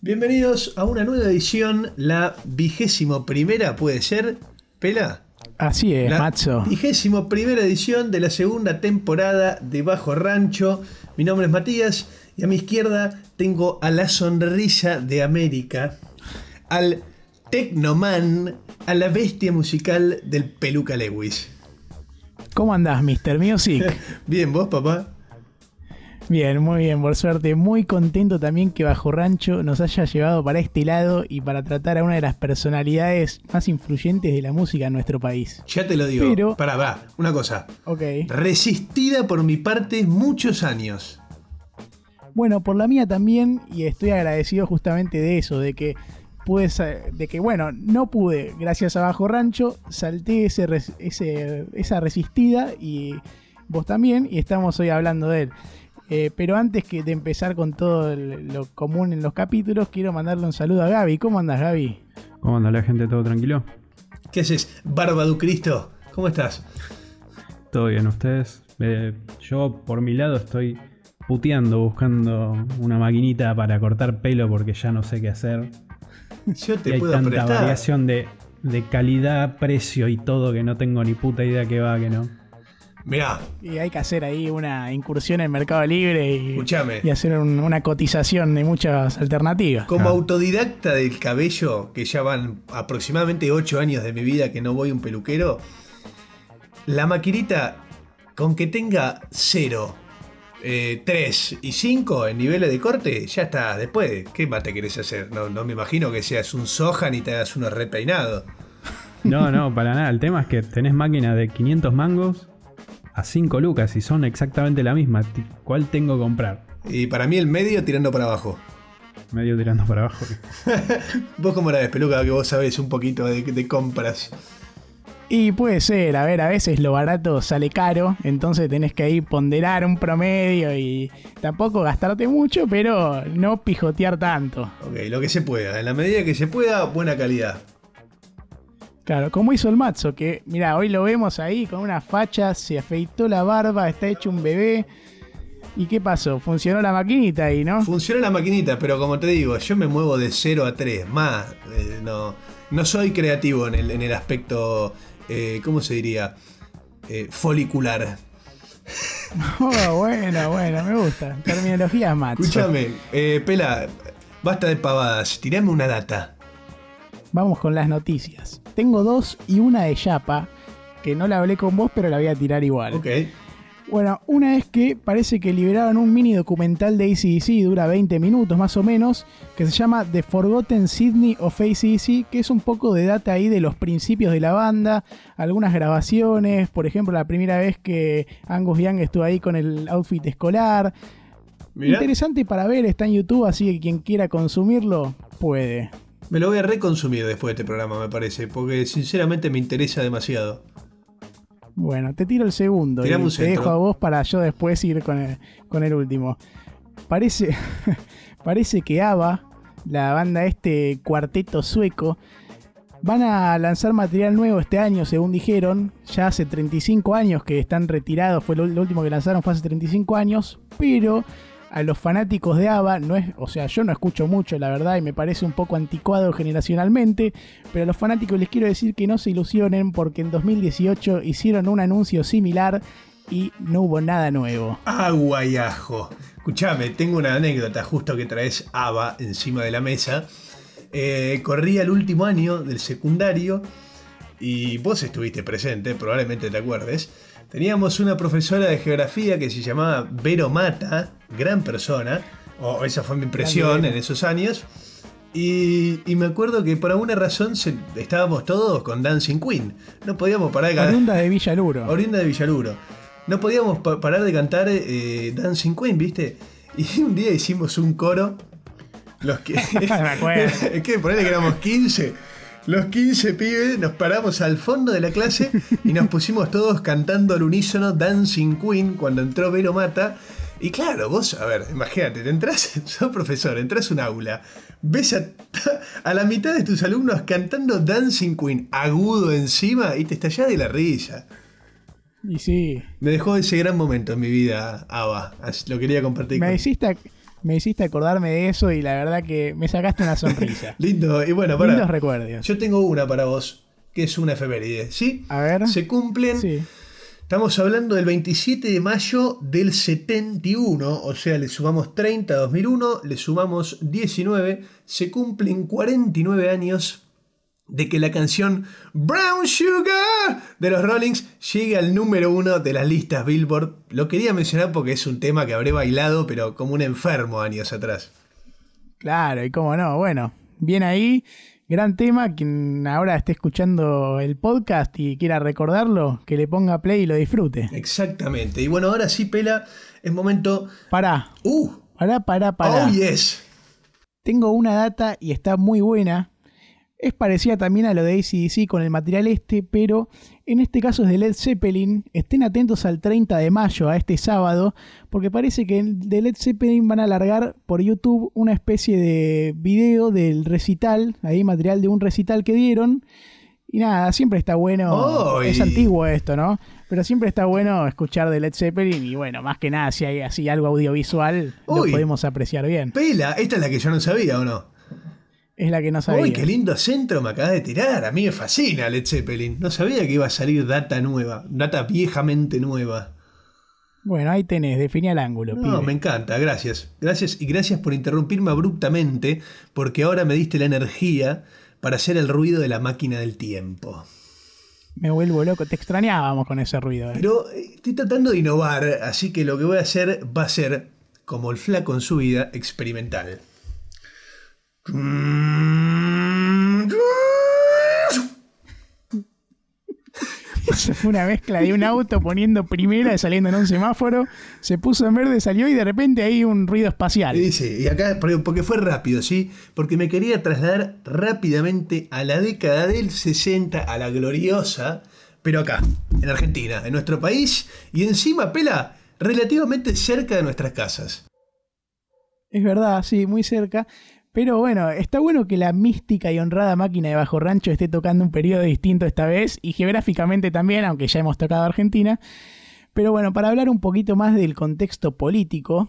Bienvenidos a una nueva edición, la vigésimo primera, puede ser, Pela. Así es, La macho. vigésimo primera edición de la segunda temporada de Bajo Rancho. Mi nombre es Matías y a mi izquierda tengo a la sonrisa de América, al Tecnoman, a la bestia musical del Peluca Lewis. ¿Cómo andás, Mr. Music? Bien, vos, papá. Bien, muy bien, por suerte. Muy contento también que Bajo Rancho nos haya llevado para este lado y para tratar a una de las personalidades más influyentes de la música en nuestro país. Ya te lo digo. Pero- Pará, va, una cosa. Ok. Resistida por mi parte muchos años. Bueno, por la mía también, y estoy agradecido justamente de eso, de que pude, de que bueno, no pude, gracias a Bajo Rancho, salté ese, esa resistida y vos también, y estamos hoy hablando de él. Eh, pero antes que de empezar con todo el- lo común en los capítulos, quiero mandarle un saludo a Gaby. ¿Cómo andas, Gaby? ¿Cómo anda la gente? ¿Todo tranquilo? ¿Qué haces, Barbadu Cristo? ¿Cómo estás? ¿Todo bien ustedes? Eh, yo por mi lado estoy puteando buscando una maquinita para cortar pelo porque ya no sé qué hacer. Yo Y te hay puedo tanta prestar. variación de, de calidad, precio y todo que no tengo ni puta idea que va, que no. Mirá, Y hay que hacer ahí una incursión en Mercado Libre y, hacer un- una cotización de muchas alternativas. Como Ah. autodidacta del cabello, que ya van aproximadamente 8 años de mi vida que no voy a un peluquero, la maquinita, con que tenga 0, 3 y 5 en niveles de corte, ya está. Después, ¿qué más te querés hacer? No, no me imagino que seas un Sohan y te hagas uno repeinado. No, no, para nada. El tema es que tenés máquina de 500 mangos a 5 lucas y son exactamente la misma. ¿Cuál tengo que comprar? Y para mí el medio tirando para abajo. Medio tirando para abajo. Vos como la ves, peluca, que vos sabés un poquito de, de compras. Y puede ser, a ver, a veces lo barato sale caro, entonces tenés que ahí ponderar un promedio y tampoco gastarte mucho, pero no pijotear tanto. Ok, lo que se pueda. En la medida que se pueda, buena calidad. Claro, como hizo el Matzo, que mira, hoy lo vemos ahí con una facha, se afeitó la barba, está hecho un bebé. ¿Y qué pasó? Funcionó la maquinita ahí, ¿no? Funciona la maquinita, pero como te digo, yo me muevo de 0 a 3. Más, eh, no, no soy creativo en el, en el aspecto, eh, ¿cómo se diría? Eh, folicular. Oh, bueno, bueno, me gusta. Terminología Matzo. Escúchame, eh, Pela, basta de pavadas, tirame una data. Vamos con las noticias. Tengo dos y una de Yapa, que no la hablé con vos, pero la voy a tirar igual. Ok. Bueno, una es que parece que liberaron un mini documental de ACDC, dura 20 minutos más o menos, que se llama The Forgotten Sydney of ACDC, que es un poco de data ahí de los principios de la banda, algunas grabaciones, por ejemplo, la primera vez que Angus Young estuvo ahí con el outfit escolar. Mirá, Interesante para ver, está en YouTube, así que quien quiera consumirlo puede. me lo voy a reconsumir después de este programa, me parece, porque sinceramente me interesa demasiado. Bueno, te tiro el segundo Tirame y un te centro. dejo a vos para yo después ir con el, con el último. Parece, parece que ABBA, la banda este cuarteto sueco, van a lanzar material nuevo este año, según dijeron. Ya hace 35 años que están retirados, fue lo, lo último que lanzaron fue hace 35 años, pero a los fanáticos de ABBA, no es, o sea, yo no escucho mucho, la verdad, y me parece un poco anticuado generacionalmente, pero a los fanáticos les quiero decir que no se ilusionen porque en 2018 hicieron un anuncio similar y no hubo nada nuevo. Agua y ajo. Escuchame, tengo una anécdota justo que traes ABA encima de la mesa. Eh, corría el último año del secundario y vos estuviste presente, probablemente te acuerdes. Teníamos una profesora de geografía que se llamaba Vero Mata, gran persona, o esa fue mi impresión en esos años. Y, y me acuerdo que por alguna razón se- estábamos todos con Dancing Queen. No podíamos parar de cantar. Oriunda de Villaluro. Oriunda de Villaluro. No podíamos pa- parar de cantar eh, Dancing Queen, ¿viste? Y un día hicimos un coro. Los que. Me acuerdo. es que ponele que éramos 15. Los 15 pibes nos paramos al fondo de la clase y nos pusimos todos cantando al unísono Dancing Queen cuando entró Vero Mata. Y claro, vos, a ver, imagínate, te entras, sos profesor, entras a un aula, ves a, a, la mitad de tus alumnos cantando Dancing Queen agudo encima y te estallás de la risa. Y sí. Me dejó ese gran momento en mi vida, Ava. Lo quería compartir. Me con... hiciste, me hiciste acordarme de eso y la verdad que me sacaste una sonrisa. Lindo, y bueno, para. Lindos recuerdos. Yo tengo una para vos, que es una efeméride, ¿sí? A ver. Se cumplen. Sí. Estamos hablando del 27 de mayo del 71, o sea, le sumamos 30 a 2001, le sumamos 19, se cumplen 49 años de que la canción Brown Sugar de los Rollings llegue al número uno de las listas Billboard. Lo quería mencionar porque es un tema que habré bailado, pero como un enfermo años atrás. Claro, y cómo no, bueno, bien ahí, gran tema, quien ahora esté escuchando el podcast y quiera recordarlo, que le ponga play y lo disfrute. Exactamente, y bueno, ahora sí, Pela, es momento... Pará. Uh. Pará, pará, pará. Oh, yes. Tengo una data y está muy buena es parecida también a lo de ACDC con el material este, pero en este caso es de Led Zeppelin. Estén atentos al 30 de mayo, a este sábado, porque parece que de Led Zeppelin van a largar por YouTube una especie de video del recital, ahí material de un recital que dieron. Y nada, siempre está bueno. Es antiguo esto, ¿no? Pero siempre está bueno escuchar de Led Zeppelin y bueno, más que nada, si hay así algo audiovisual, lo podemos apreciar bien. Pela, esta es la que yo no sabía, ¿o no? Es la que no sabía. Uy, qué lindo centro me acabas de tirar. A mí me fascina Led Zeppelin. No sabía que iba a salir data nueva, data viejamente nueva. Bueno, ahí tenés, definí el ángulo. No, me encanta, gracias. Gracias y gracias por interrumpirme abruptamente, porque ahora me diste la energía para hacer el ruido de la máquina del tiempo. Me vuelvo loco, te extrañábamos con ese ruido. ¿eh? Pero eh, estoy tratando de innovar, así que lo que voy a hacer va a ser, como el flaco en su vida, experimental. Fue una mezcla de un auto poniendo primera y saliendo en un semáforo, se puso en verde, salió y de repente hay un ruido espacial. Y dice, y acá, porque fue rápido, ¿sí? Porque me quería trasladar rápidamente a la década del 60, a la gloriosa, pero acá, en Argentina, en nuestro país, y encima, pela, relativamente cerca de nuestras casas. Es verdad, sí, muy cerca. Pero bueno, está bueno que la mística y honrada máquina de Bajo Rancho esté tocando un periodo distinto esta vez y geográficamente también, aunque ya hemos tocado Argentina. Pero bueno, para hablar un poquito más del contexto político,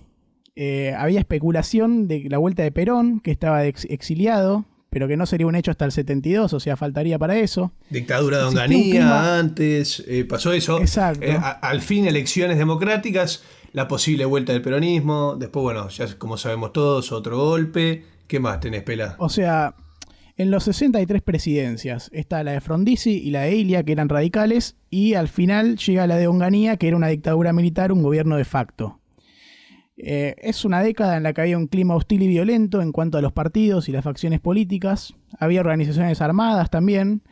eh, había especulación de la vuelta de Perón, que estaba exiliado, pero que no sería un hecho hasta el 72, o sea, faltaría para eso. Dictadura de Onganía, antes, eh, pasó eso. Exacto. Eh, al fin, elecciones democráticas, la posible vuelta del peronismo, después, bueno, ya como sabemos todos, otro golpe, ¿Qué más tenés, Pela? O sea, en los 63 presidencias está la de Frondizi y la de Ilia, que eran radicales, y al final llega la de Onganía, que era una dictadura militar, un gobierno de facto. Eh, es una década en la que había un clima hostil y violento en cuanto a los partidos y las facciones políticas. Había organizaciones armadas también.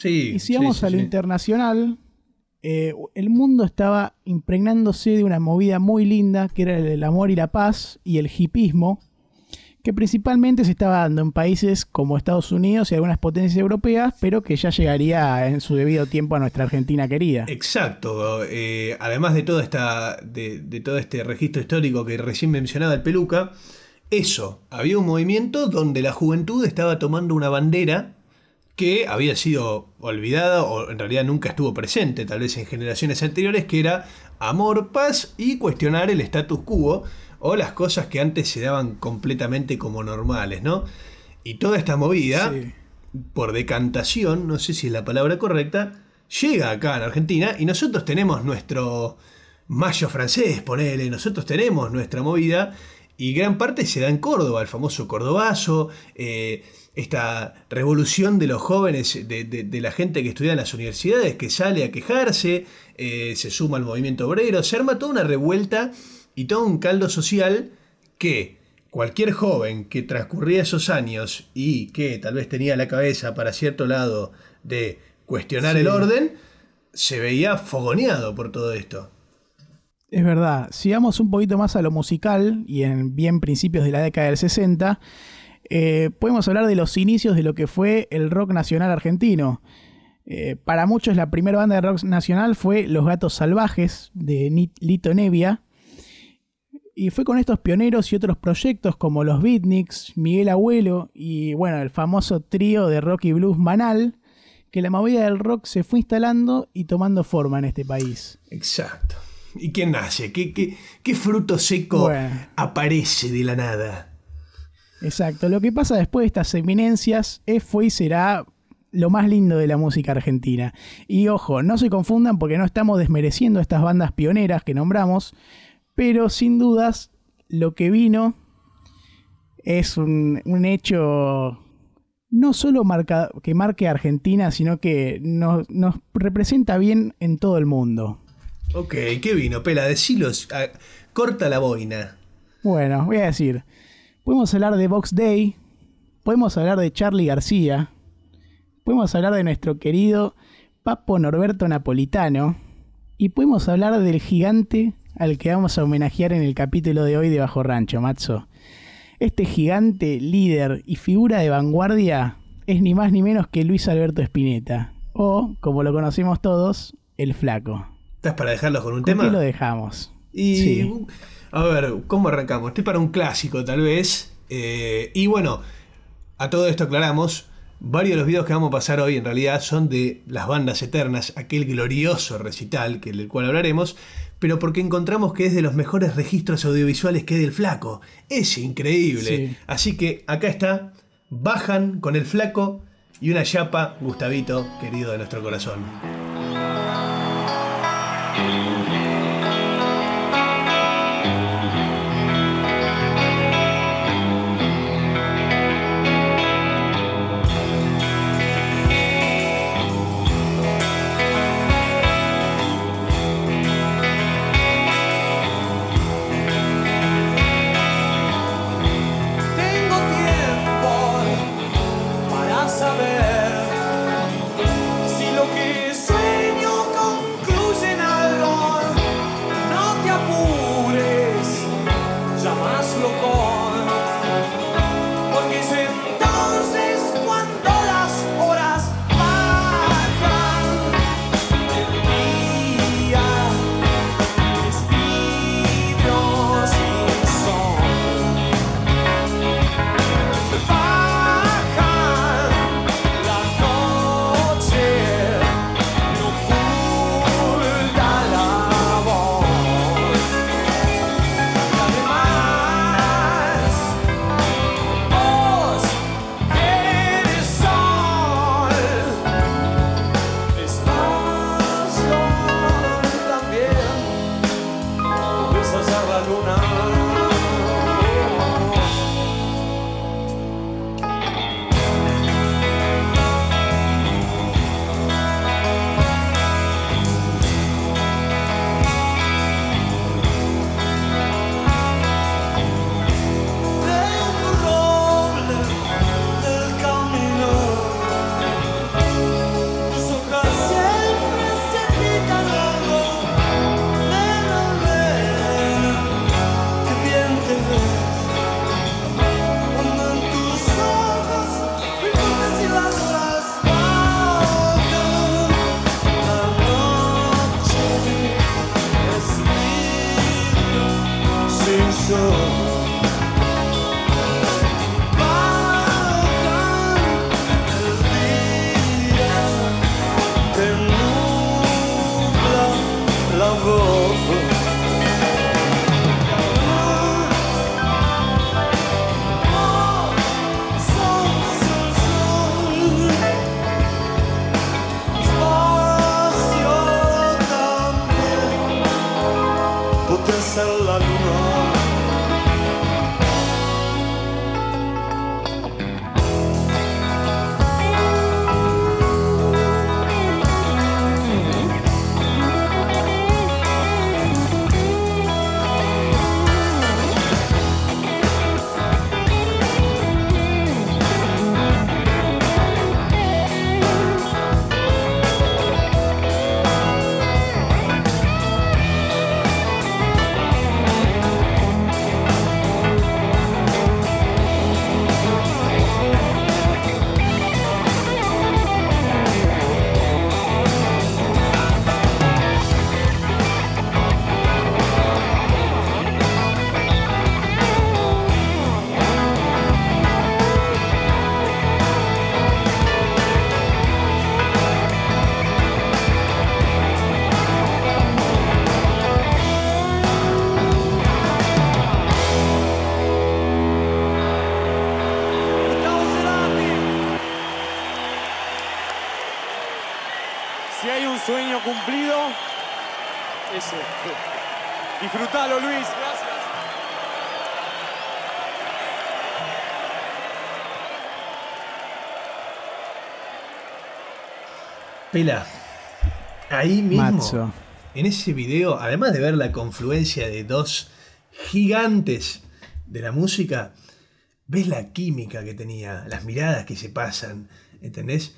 Sí, y si vamos a lo internacional, eh, el mundo estaba impregnándose de una movida muy linda, que era el amor y la paz y el hipismo que principalmente se estaba dando en países como Estados Unidos y algunas potencias europeas, pero que ya llegaría en su debido tiempo a nuestra Argentina querida. Exacto. Eh, además de esta, de, todo este registro histórico que recién mencionaba el Peluca, eso, había un movimiento donde la juventud estaba tomando una bandera que había sido olvidada o en realidad nunca estuvo presente, tal vez en generaciones anteriores, que era amor, paz y cuestionar el status quo o las cosas que antes se daban completamente como normales, ¿no? Y toda esta movida, por decantación, no sé si es la palabra correcta, llega acá en Argentina y nosotros tenemos nuestro mayo francés, ponele, nosotros tenemos nuestra movida y gran parte se da en Córdoba, el famoso cordobazo, eh, esta revolución de los jóvenes, de, la gente que estudia en las universidades, que sale a quejarse, eh, se suma al movimiento obrero, se arma toda una revuelta y todo un caldo social que cualquier joven que transcurría esos años y que tal vez tenía la cabeza para cierto lado de cuestionar el orden, se veía fogoneado por todo esto. Es verdad, sigamos un poquito más a lo musical y en bien principios de la década del 60, eh, podemos hablar de los inicios de lo que fue el rock nacional argentino. Eh, para muchos la primera banda de rock nacional fue Los Gatos Salvajes de Lito Nevia, Y fue con estos pioneros y otros proyectos como los Beatniks, Miguel Abuelo y bueno, el famoso trío de rock y blues Manal, que la movida del rock se fue instalando y tomando forma en este país. Exacto. ¿Y quién nace? ¿Qué, qué, qué fruto seco Bueno. aparece de la nada? Exacto. Lo que pasa después de estas eminencias es, fue y será lo más lindo de la música argentina. Y ojo, no se confundan porque no estamos desmereciendo a estas bandas pioneras que nombramos, pero sin dudas lo que vino es un, un hecho no solo marca, que marque a Argentina, sino que nos, nos representa bien en todo el mundo. Ok, ¿qué vino? Pela, decilos. corta la boina. Bueno, voy a decir, podemos hablar de Box Day, podemos hablar de Charlie García, podemos hablar de nuestro querido Papo Norberto Napolitano y podemos hablar del gigante al que vamos a homenajear en el capítulo de hoy de Bajo Rancho, Matzo. Este gigante, líder y figura de vanguardia es ni más ni menos que Luis Alberto Spinetta, o, como lo conocemos todos, el flaco. ¿Estás para dejarlos con un ¿Con tema? qué lo dejamos? Y Sí. a ver, ¿cómo arrancamos? Estoy para un clásico tal vez. Eh, y bueno, a todo esto aclaramos, varios de los videos que vamos a pasar hoy en realidad son de las bandas eternas, aquel glorioso recital que, del cual hablaremos, pero porque encontramos que es de los mejores registros audiovisuales que hay del flaco. Es increíble. Sí. Así que acá está, bajan con el flaco y una chapa, Gustavito, querido de nuestro corazón. Pela, ahí mismo, en ese video, además de ver la confluencia de dos gigantes de la música, ves la química que tenía, las miradas que se pasan, ¿entendés?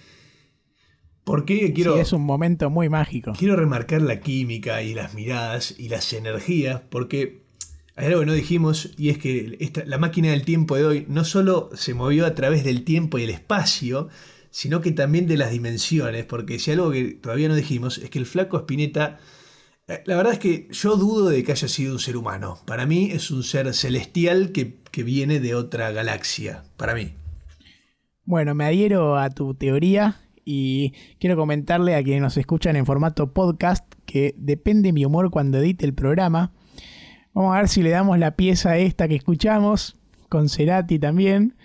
¿Por qué quiero, Sí, es un momento muy mágico. quiero remarcar la química y las miradas y las energías? Porque hay algo que no dijimos y es que esta- la máquina del tiempo de hoy no solo se movió a través del tiempo y el espacio, sino que también de las dimensiones, porque si algo que todavía no dijimos es que el flaco Spinetta, eh, la verdad es que yo dudo de que haya sido un ser humano. Para mí es un ser celestial que, que viene de otra galaxia, para mí. Bueno, me adhiero a tu teoría y quiero comentarle a quienes nos escuchan en formato podcast que depende mi humor cuando edite el programa. Vamos a ver si le damos la pieza esta que escuchamos, con Cerati también,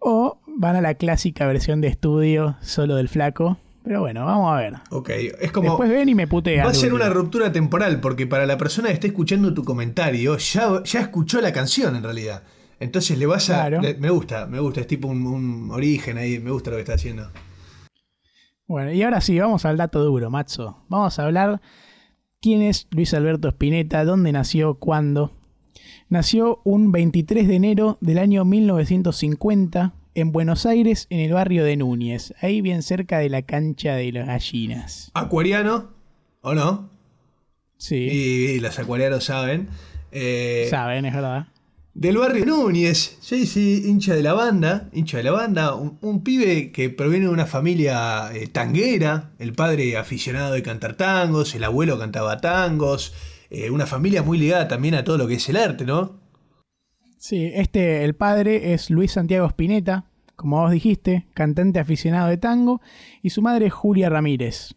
o van a la clásica versión de estudio solo del flaco. Pero bueno, vamos a ver. Ok, es como... Después ven y me putean. Va a ser una ruptura temporal, porque para la persona que esté escuchando tu comentario, ya, ya escuchó la canción en realidad. Entonces le vas a... Claro. le- me gusta, me gusta, es tipo un, un origen ahí, me gusta lo que está haciendo. Bueno, y ahora sí, vamos al dato duro, Matzo. Vamos a hablar quién es Luis Alberto Spinetta, dónde nació, cuándo. Nació un 23 de enero del año 1950 en Buenos Aires, en el barrio de Núñez, ahí bien cerca de la cancha de las gallinas. Acuariano, ¿o no? Sí, Y, y los acuarianos saben. Eh, saben, es verdad. Del barrio Núñez, sí, sí, hincha de la banda, hincha de la banda, un, un pibe que proviene de una familia eh, tanguera, el padre aficionado de cantar tangos, el abuelo cantaba tangos, eh, una familia muy ligada también a todo lo que es el arte, ¿no? Sí, este, el padre es Luis Santiago Spinetta, como vos dijiste, cantante aficionado de tango, y su madre es Julia Ramírez.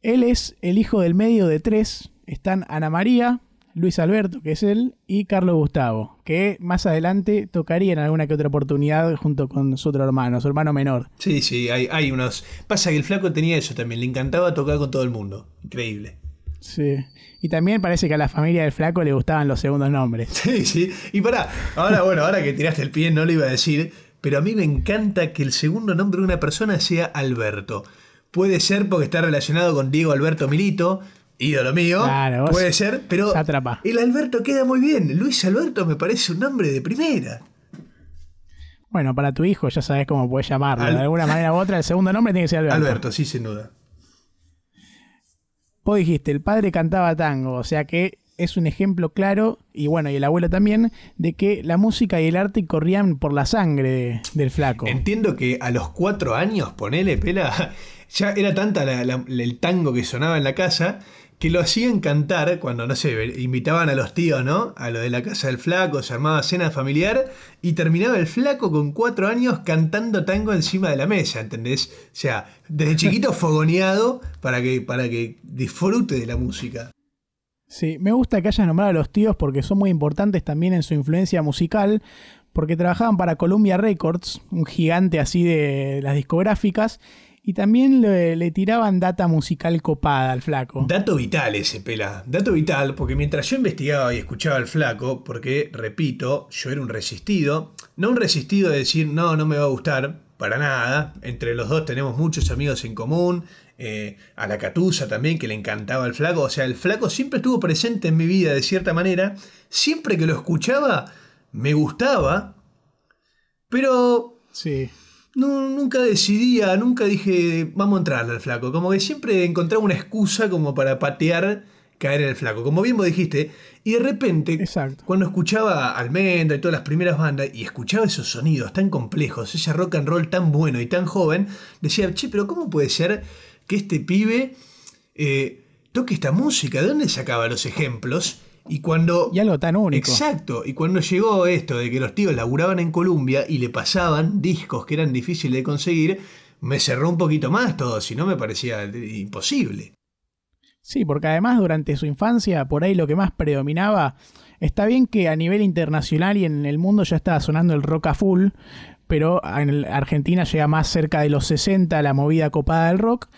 Él es el hijo del medio de tres, están Ana María, Luis Alberto, que es él, y Carlos Gustavo, que más adelante tocaría en alguna que otra oportunidad junto con su otro hermano, su hermano menor. Sí, sí, hay, hay unos... Pasa que el flaco tenía eso también, le encantaba tocar con todo el mundo, increíble. Sí. Y también parece que a la familia del flaco le gustaban los segundos nombres. Sí, sí. Y pará, ahora, bueno, ahora que tiraste el pie no lo iba a decir, pero a mí me encanta que el segundo nombre de una persona sea Alberto. Puede ser porque está relacionado con Diego Alberto Milito, ídolo mío. Claro, vos- puede ser, pero sátrapa. el Alberto queda muy bien. Luis Alberto me parece un nombre de primera. Bueno, para tu hijo ya sabes cómo puedes llamarlo. Al- De alguna manera u otra, el segundo nombre tiene que ser Alberto. Alberto, sí, sin duda. Vos dijiste, el padre cantaba tango, o sea que es un ejemplo claro, y bueno, y el abuelo también, de que la música y el arte corrían por la sangre de- del flaco. Entiendo que a los cuatro años, ponele pela, ya era tanta la- la- el tango que sonaba en la casa que lo hacían cantar cuando, no sé, invitaban a los tíos, ¿no? A lo de la casa del flaco, se armaba cena familiar y terminaba el flaco con cuatro años cantando tango encima de la mesa, ¿entendés? O sea, desde chiquito fogoneado para que, para que disfrute de la música. Sí, me gusta que hayas nombrado a los tíos porque son muy importantes también en su influencia musical, porque trabajaban para Columbia Records, un gigante así de las discográficas, y también le, le tiraban data musical copada al flaco. Dato vital ese, pela. Dato vital, porque mientras yo investigaba y escuchaba al flaco, porque, repito, yo era un resistido, no un resistido de decir, no, no me va a gustar, para nada. Entre los dos tenemos muchos amigos en común. eh, a la Catusa también, que le encantaba el flaco. O sea, el flaco siempre estuvo presente en mi vida de cierta manera. Siempre que lo escuchaba, me gustaba. Pero Sí. No, nunca decidía, nunca dije, vamos a entrarle al flaco. Como que siempre encontraba una excusa como para patear, caer en el flaco. Como bien vos dijiste. Y de repente, Exacto. cuando escuchaba Almendra y todas las primeras bandas, y escuchaba esos sonidos tan complejos, ese rock and roll tan bueno y tan joven, decía, che, pero ¿cómo puede ser que este pibe eh, toque esta música? ¿De dónde sacaba los ejemplos? Y cuando... Y algo tan único. Exacto, y cuando llegó esto de que los tíos laburaban en Columbia y le pasaban discos que eran difíciles de conseguir, me cerró un poquito más todo, si no me parecía imposible. Sí, porque además durante su infancia, por ahí lo que más predominaba, está bien que a nivel internacional y en el mundo ya estaba sonando el rock a full, pero en Argentina llega más cerca de los 60 la movida copada del rock.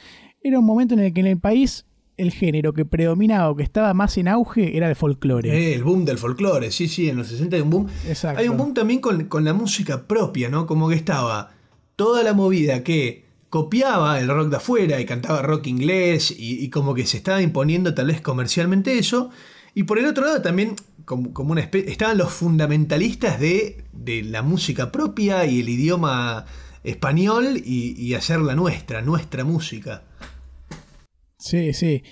era un momento en el que en el país el género que predominaba o que estaba más en auge era el folclore. Eh, el boom del folclore, sí, sí, en los 60 hay un boom. Exacto. Hay un boom también con, con la música propia, ¿no? Como que estaba toda la movida que copiaba el rock de afuera y cantaba rock inglés y, y como que se estaba imponiendo tal vez comercialmente eso. Y por el otro lado también como, como una espe- estaban los fundamentalistas de, de la música propia y el idioma español y, y hacer la nuestra, nuestra música. Sí, sí.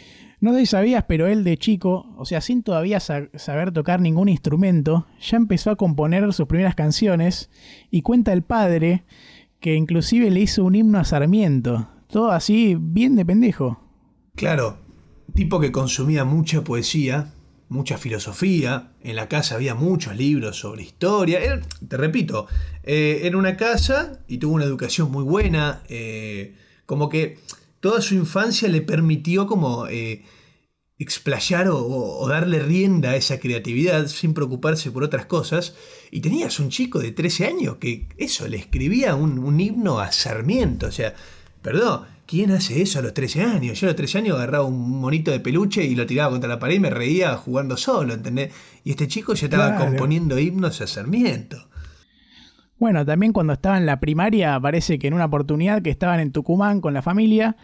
No sé si sabías, pero él de chico, o sea, sin todavía sa- saber tocar ningún instrumento, ya empezó a componer sus primeras canciones y cuenta el padre que inclusive le hizo un himno a Sarmiento. Todo así, bien de pendejo. Claro, tipo que consumía mucha poesía, mucha filosofía, en la casa había muchos libros sobre historia. Era- te repito, eh, era una casa y tuvo una educación muy buena, eh, como que toda su infancia le permitió como eh, explayar o, o darle rienda a esa creatividad sin preocuparse por otras cosas. Y tenías un chico de 13 años que eso, le escribía un, un himno a Sarmiento, o sea, perdón. ¿Quién hace eso a los 13 años? Yo a los 13 años agarraba un monito de peluche y lo tiraba contra la pared y me reía jugando solo, ¿entendés? Y este chico ya estaba Claro. componiendo himnos a Sarmiento. Bueno, también cuando estaba en la primaria, parece que en una oportunidad que estaban en Tucumán con la familia,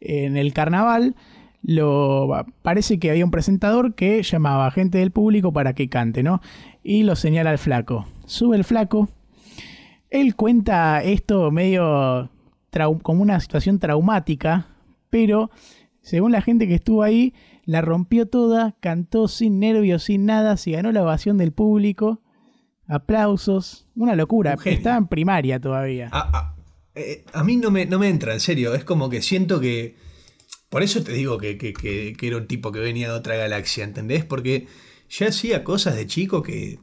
en el carnaval, lo, parece que había un presentador que llamaba a gente del público para que cante, ¿no? Y lo señala al flaco. Sube el flaco. Él cuenta esto medio como una situación traumática, pero según la gente que estuvo ahí, la rompió toda, cantó sin nervios, sin nada, se ganó la ovación del público. Aplausos, una locura. Un. Estaba en primaria todavía. A, a- eh, a mí no me, no me entra, en serio. Es como que siento que. Por eso te digo que, que- que- que era un tipo que venía de otra galaxia, ¿entendés? Porque ya hacía cosas de chico que.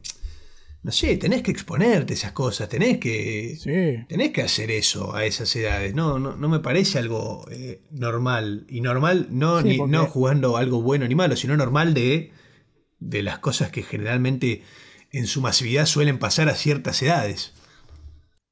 No sé, tenés que exponerte a esas cosas, tenés que. Sí. Tenés que hacer eso a esas edades. No, no, no me parece algo eh, normal. Y normal no, Sí, ni- porque- no jugando algo bueno ni malo, sino normal de, de las cosas que generalmente en su masividad suelen pasar a ciertas edades.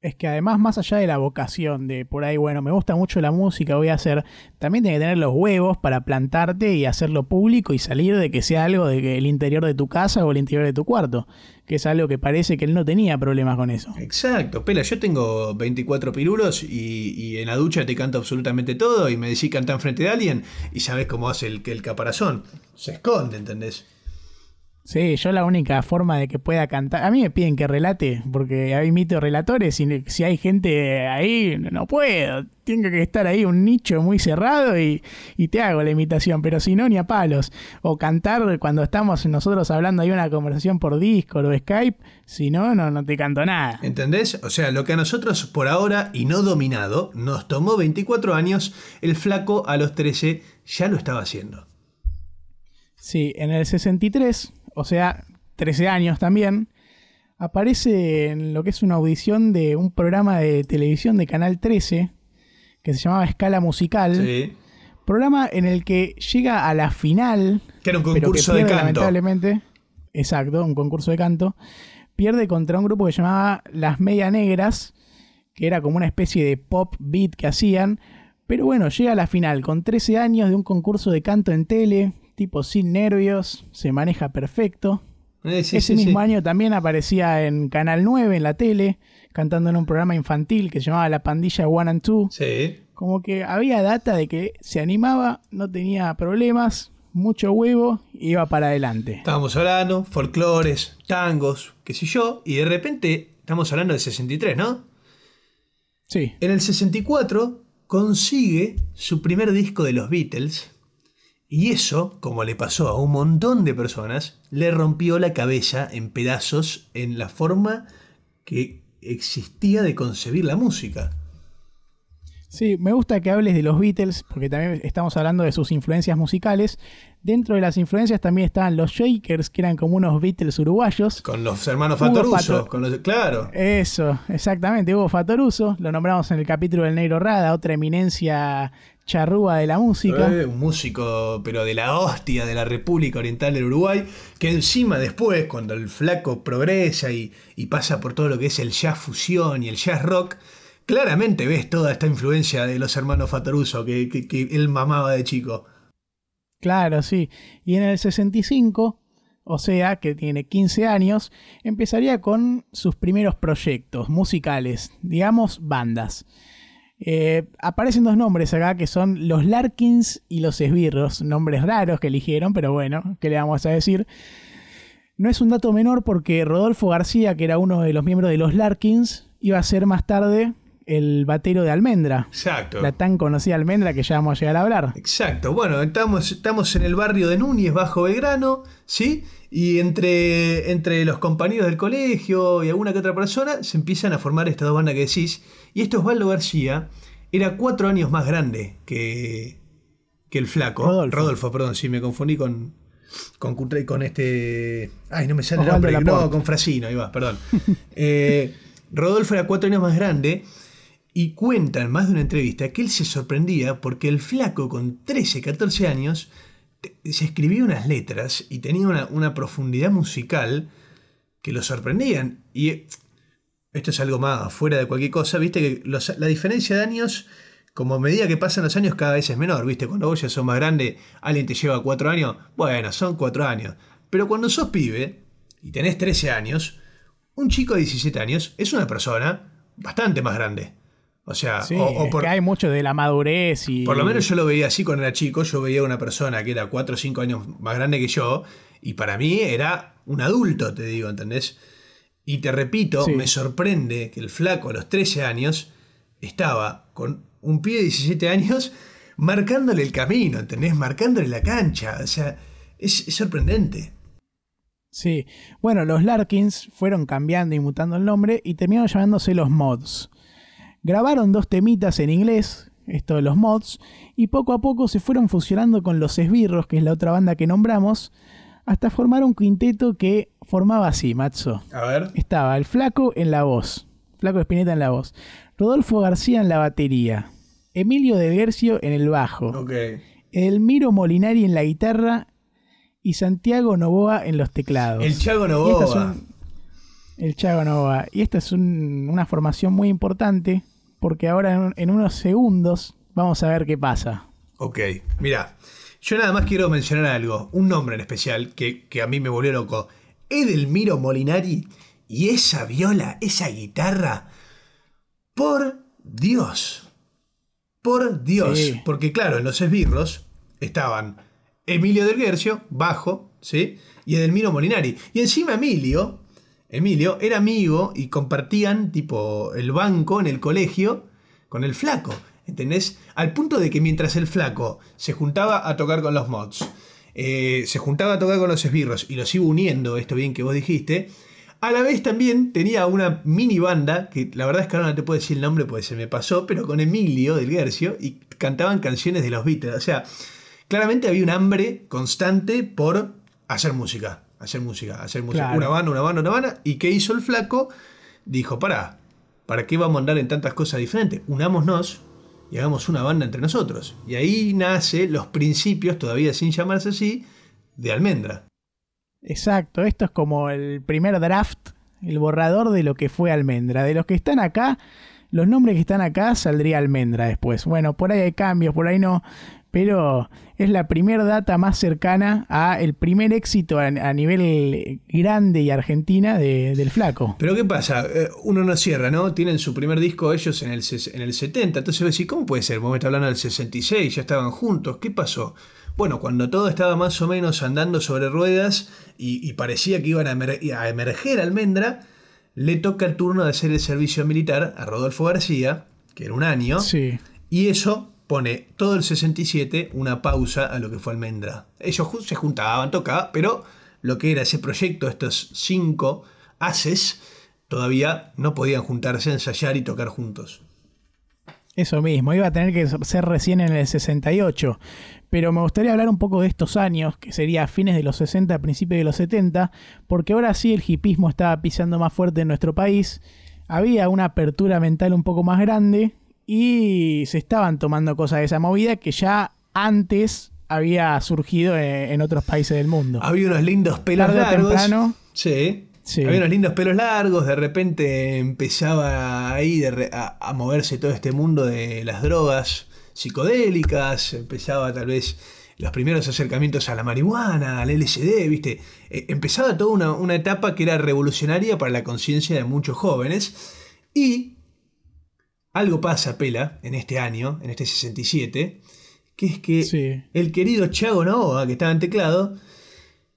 Es que además, más allá de la vocación de por ahí, bueno, me gusta mucho la música, voy a hacer, también tienes que tener los huevos para plantarte y hacerlo público y salir de que sea algo del interior de tu casa o el interior de tu cuarto, que es algo que parece que él no tenía problemas con eso. Exacto, Pela, yo tengo 24 pirulos y, y en la ducha te canto absolutamente todo y me decís cantar enfrente de alguien y sabes cómo hace el, el caparazón. Se esconde, ¿entendés? Sí, yo la única forma de que pueda cantar. A mí me piden que relate, porque hay imito relatores y si hay gente ahí, no puedo. Tengo que estar ahí un nicho muy cerrado y, y te hago la imitación, pero si no, ni a palos. O cantar cuando estamos nosotros hablando, hay una conversación por Discord o Skype, si no, no, no te canto nada. ¿Entendés? O sea, lo que a nosotros por ahora y no dominado nos tomó 24 años, el flaco a los 13 ya lo estaba haciendo. Sí, en el 63, o sea, 13 años también, aparece en lo que es una audición de un programa de televisión de Canal 13 que se llamaba Escala Musical. Sí. Programa en el que llega a la final, Que era un pero que concurso de canto. lamentablemente. Exacto, un concurso de canto. Pierde contra un grupo que se llamaba Las Media Negras, que era como una especie de pop beat que hacían. Pero bueno, llega a la final con 13 años de un concurso de canto en tele, tipo sin nervios, se maneja perfecto. Eh, sí, Ese sí, mismo sí. año también aparecía en Canal 9, en la tele, cantando en un programa infantil que se llamaba La Pandilla One and Two. Sí. Como que había data de que se animaba, no tenía problemas, mucho huevo, iba para adelante. Estábamos hablando, folclores, tangos, qué sé yo, y de repente estamos hablando del 63, ¿no? Sí, En el 64 consigue su primer disco de los Beatles y eso, como le pasó a un montón de personas, le rompió la cabeza en pedazos en la forma que existía de concebir la música. sí, me gusta que hables de los Beatles, porque también estamos hablando de sus influencias musicales. Dentro de las influencias también estaban los Shakers, que eran como unos Beatles uruguayos. Con los hermanos Fatoruso, Fato- con los, claro. Eso, exactamente, Hugo Fatoruso, lo nombramos en el capítulo del Negro Rada, otra eminencia charrúa de la música. Eh, un músico, pero de la hostia de la República Oriental del Uruguay, que encima después, cuando el flaco progresa y, y pasa por todo lo que es el jazz fusión y el jazz rock, claramente ves toda esta influencia de los hermanos Fatoruso que, que, que él mamaba de chico. Claro, sí. Y en el 65, o sea, que tiene 15 años, empezaría con sus primeros proyectos musicales, digamos, bandas. Eh, aparecen dos nombres acá que son los Larkins y los Esbirros, nombres raros que eligieron, pero bueno, ¿qué le vamos a decir? No es un dato menor porque Rodolfo García, que era uno de los miembros de los Larkins, iba a ser más tarde el batero de Almendra. Exacto. La tan conocida Almendra que ya vamos a llegar a hablar. Exacto. Bueno, estamos, estamos en el barrio de Núñez, bajo Belgrano, ¿sí? Y entre, entre los compañeros del colegio y alguna que otra persona se empiezan a formar estas dos bandas que decís. Y esto Osvaldo García era cuatro años más grande que, que el flaco. Rodolfo. Rodolfo, perdón, sí, me confundí con, con, con este... Ay, no me sale el nombre. No, con Frasino, ahí va, perdón. Eh, Rodolfo era cuatro años más grande y cuenta en más de una entrevista que él se sorprendía porque el flaco con 13, 14 años se escribía unas letras y tenía una, una profundidad musical que lo sorprendían. Y esto es algo más fuera de cualquier cosa, viste que los- la diferencia de años, como a medida que pasan los años, cada vez es menor, viste. Cuando vos ya sos más grande, alguien te lleva cuatro años, bueno, son cuatro años. Pero cuando sos pibe y tenés 13 años, un chico de 17 años es una persona bastante más grande. O sea, Sí, o, o es por, que hay mucho de la madurez y. por lo menos yo lo veía así cuando era chico. Yo veía una persona que era 4 o 5 años más grande que yo. Y para mí era un adulto, te digo, ¿entendés? Y te repito, Sí. me sorprende que el flaco a los 13 años estaba con un pibe de 17 años marcándole el camino, ¿entendés? Marcándole la cancha. O sea, es, es sorprendente. Sí. Bueno, los Larkins fueron cambiando y mutando el nombre y terminaron llamándose los Mods. Grabaron dos temitas en inglés, esto de los Mods, y poco a poco se fueron fusionando con los Esbirros, que es la otra banda que nombramos, hasta formar un quinteto que formaba así, Matzo. A ver. Estaba el Flaco en la voz, Flaco Espineta en la voz, Rodolfo García en la batería, Emilio de Gercio en el bajo, Ok. Elmiro Molinari en la guitarra y Santiago Novoa en los teclados. El Chago es Novoa. un- el Chago Novoa. Y esta es un- una formación muy importante porque ahora en, en unos segundos vamos a ver qué pasa. Ok, mira, yo nada más quiero mencionar algo, un nombre en especial que, que a mí me volvió loco. Edelmiro Molinari y esa viola, esa guitarra, por Dios, por Dios, Sí. porque claro, en los esbirros estaban Emilio del Guercio, bajo, ¿sí? Y Edelmiro Molinari. Y encima Emilio, Emilio era amigo y compartían tipo el banco en el colegio con el flaco. ¿Entendés? Al punto de que mientras el flaco se juntaba a tocar con los mods, eh, se juntaba a tocar con los esbirros y los iba uniendo, esto bien que vos dijiste, a la vez también tenía una mini banda, que la verdad es que ahora no te puedo decir el nombre porque se me pasó, pero con Emilio del Guercio y cantaban canciones de los Beatles. O sea, claramente había un hambre constante por hacer música, hacer música, hacer música. Claro. Una banda, una banda, una banda. ¿Y qué hizo el flaco? Dijo, pará, ¿para qué vamos a andar en tantas cosas diferentes? Unámonos y hagamos una banda entre nosotros. Y ahí nace los principios, todavía sin llamarse así, de Almendra. Exacto, esto es como el primer draft, el borrador de lo que fue Almendra. De los que están acá, los nombres que están acá saldría Almendra después. Bueno, por ahí hay cambios, por ahí no, pero es la primera data más cercana a el primer éxito a, a nivel grande y argentina de- del flaco. Pero ¿qué pasa? Eh, Uno no cierra, ¿no? Tienen su primer disco ellos en el, en el 70. Entonces vos decís, ¿cómo puede ser? Vos me estás hablando del 66, ya estaban juntos. ¿Qué pasó? Bueno, cuando todo estaba más o menos andando sobre ruedas y, y parecía que iban a, emer- a emerger Almendra, le toca el turno de hacer el servicio militar a Rodolfo García, que era un año, Sí. y eso pone todo el 67 una pausa a lo que fue Almendra. Ellos se juntaban, tocaban, pero lo que era ese proyecto, estos cinco haces, todavía no podían juntarse, ensayar y tocar juntos. Eso mismo, iba a tener que ser recién en el 68. Pero me gustaría hablar un poco de estos años, que sería fines de los 60, principios de los 70, porque ahora sí el hipismo estaba pisando más fuerte en nuestro país. Había una apertura mental un poco más grande y se estaban tomando cosas de esa movida que ya antes había surgido en, en otros países del mundo. Había unos lindos pelos Tarde largos. temprano. Sí. Había unos lindos pelos largos, de repente empezaba ahí a, moverse todo este mundo de las drogas psicodélicas, empezaba tal vez los primeros acercamientos a la marihuana, al LSD, ¿viste? E, empezaba toda una, una etapa que era revolucionaria para la conciencia de muchos jóvenes y algo pasa, Pela, en este año, en este 67, que es que el querido Chago Novoa, que estaba en teclado,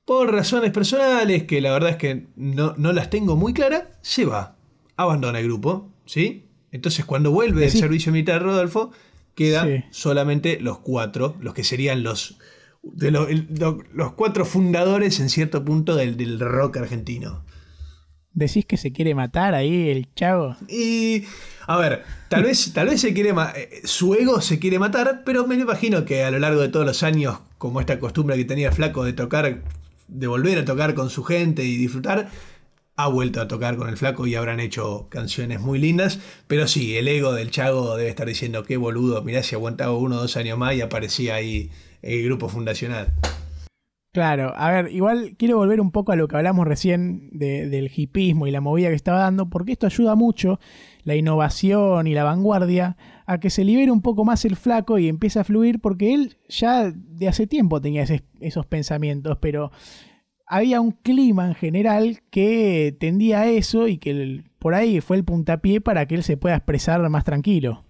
por razones personales, que la verdad es que no, las tengo muy claras, se va, abandona el grupo, ¿sí? Entonces cuando vuelve del servicio militar Rodolfo, quedan solamente los cuatro, los que serían los, de los cuatro fundadores en cierto punto del, del rock argentino. ¿Decís que se quiere matar ahí el chavo? Y. A ver, tal vez, tal vez se quiere eh, su ego se quiere matar, pero me imagino que a lo largo de todos los años, como esta costumbre que tenía Flaco de tocar, de volver a tocar con su gente y disfrutar, ha vuelto a tocar con el Flaco y habrán hecho canciones muy lindas. Pero sí, el ego del Chago debe estar diciendo, qué boludo, mirá si aguantaba uno o dos años más y aparecía ahí el grupo fundacional. Claro, a ver, igual quiero volver un poco a lo que hablamos recién del hipismo y la movida que estaba dando, porque esto ayuda mucho, la innovación y la vanguardia, a que se libere un poco más el flaco y empiece a fluir, porque él ya de hace tiempo tenía esos pensamientos, pero había un clima en general que tendía a eso y que por ahí fue el puntapié para que él se pueda expresar más tranquilo.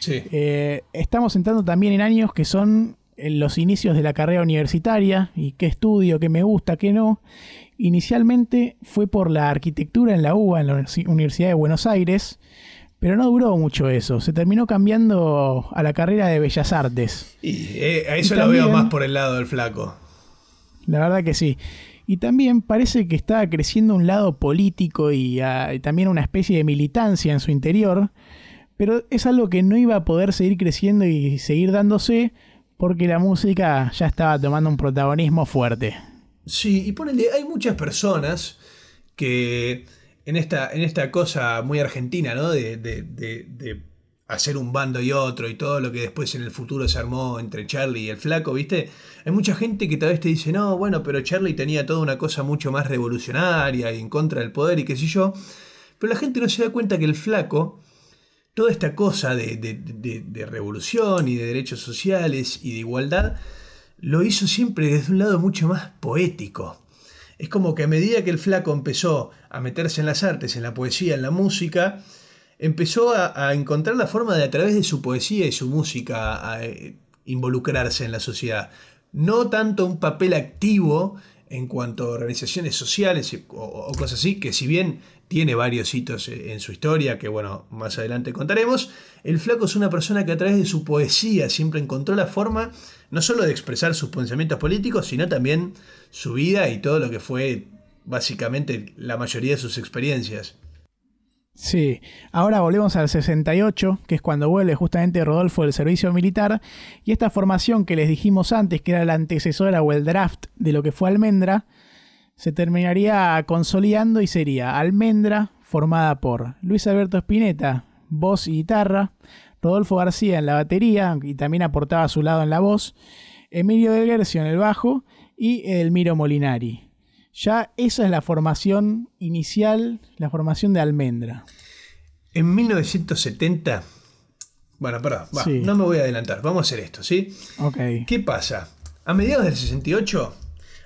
Sí. Eh, estamos entrando también en años que son en los inicios de la carrera universitaria y qué estudio, qué me gusta, qué no. Inicialmente fue por la arquitectura en la UBA, en la Universidad de Buenos Aires, pero no duró mucho eso. Se terminó cambiando a la carrera de Bellas Artes. Y eh, a eso lo veo más por el lado del flaco. La verdad que sí. Y también parece que estaba creciendo un lado político y, ah, y también una especie de militancia en su interior, pero es algo que no iba a poder seguir creciendo y seguir dándose porque la música ya estaba tomando un protagonismo fuerte. Sí, y ponele, hay muchas personas que en esta, en esta cosa muy argentina, ¿no? De, de, hacer un bando y otro y todo lo que después en el futuro se armó entre Charlie y el flaco, ¿viste? Hay mucha gente que tal vez te dice, no, bueno, pero Charlie tenía toda una cosa mucho más revolucionaria y en contra del poder y qué sé yo. Pero la gente no se da cuenta que el flaco toda esta cosa de, revolución y de derechos sociales y de igualdad, lo hizo siempre desde un lado mucho más poético. Es como que a medida que el flaco empezó a meterse en las artes, en la poesía, en la música, empezó a, encontrar la forma de a través de su poesía y su música a, eh, involucrarse en la sociedad. No tanto un papel activo en cuanto a organizaciones sociales o, cosas así, que si bien tiene varios hitos en su historia, que bueno, más adelante contaremos, el flaco es una persona que a través de su poesía siempre encontró la forma no solo de expresar sus pensamientos políticos, sino también su vida y todo lo que fue básicamente la mayoría de sus experiencias. Sí, ahora volvemos al 68, que es cuando vuelve justamente Rodolfo del servicio militar, y esta formación que les dijimos antes, que era la antecesora o el draft de lo que fue Almendra, se terminaría consolidando y sería Almendra, formada por Luis Alberto Spinetta, voz y guitarra, Rodolfo García en la batería, y también aportaba a su lado en la voz, Emilio Del Guercio en el bajo y Elmiro Molinari. Ya esa es la formación inicial, la formación de Almendra. En 1970, bueno, perdón, no me voy a adelantar, vamos a hacer esto, ¿sí? Ok. ¿Qué pasa? A mediados del 68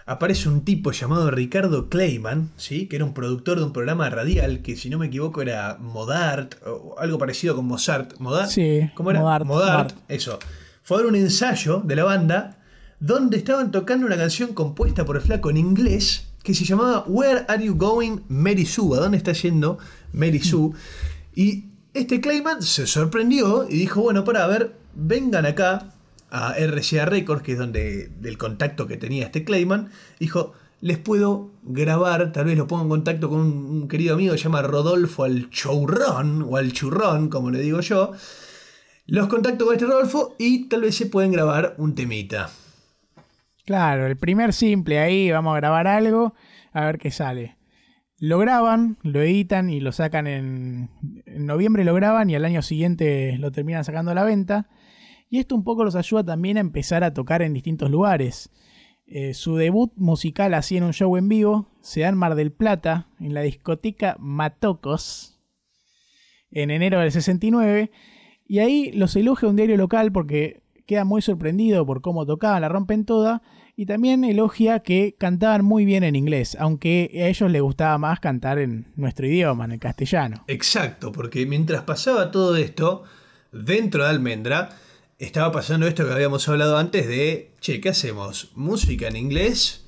aparece un tipo llamado Ricardo Clayman, ¿sí? que era un productor de un programa radial que, si no me equivoco, era Modart, o algo parecido con Mozart. ¿Modart? Sí, ¿Cómo era? Modart, Modart, eso. Fue a dar un ensayo de la banda donde estaban tocando una canción compuesta por el flaco en inglés que se llamaba Where Are You Going Mary Sue? ¿A dónde está yendo Mary Sue? Y este Clayman se sorprendió y dijo, bueno, para ver, vengan acá a RCA Records, que es donde del contacto que tenía este Clayman, dijo, les puedo grabar, tal vez lo pongo en contacto con un, querido amigo que se llama Rodolfo al Churrón, o al Churrón, como le digo yo. Los contacto con este Rodolfo y tal vez se pueden grabar un temita. Claro, el primer simple ahí, vamos a grabar algo, a ver qué sale. Lo graban, lo editan y lo sacan en, en noviembre, lo graban y al año siguiente lo terminan sacando a la venta. Y esto un poco los ayuda también a empezar a tocar en distintos lugares. Eh, su debut musical así en un show en vivo se da en Mar del Plata, en la discoteca Matocos, en enero del 69. Y ahí los elogia un diario local porque queda muy sorprendido por cómo tocaban, la rompen toda. Y también elogia que cantaban muy bien en inglés, aunque a ellos les gustaba más cantar en nuestro idioma, en el castellano. Exacto, porque mientras pasaba todo esto, dentro de Almendra, estaba pasando esto que habíamos hablado antes de, che, ¿qué hacemos? ¿Música en inglés?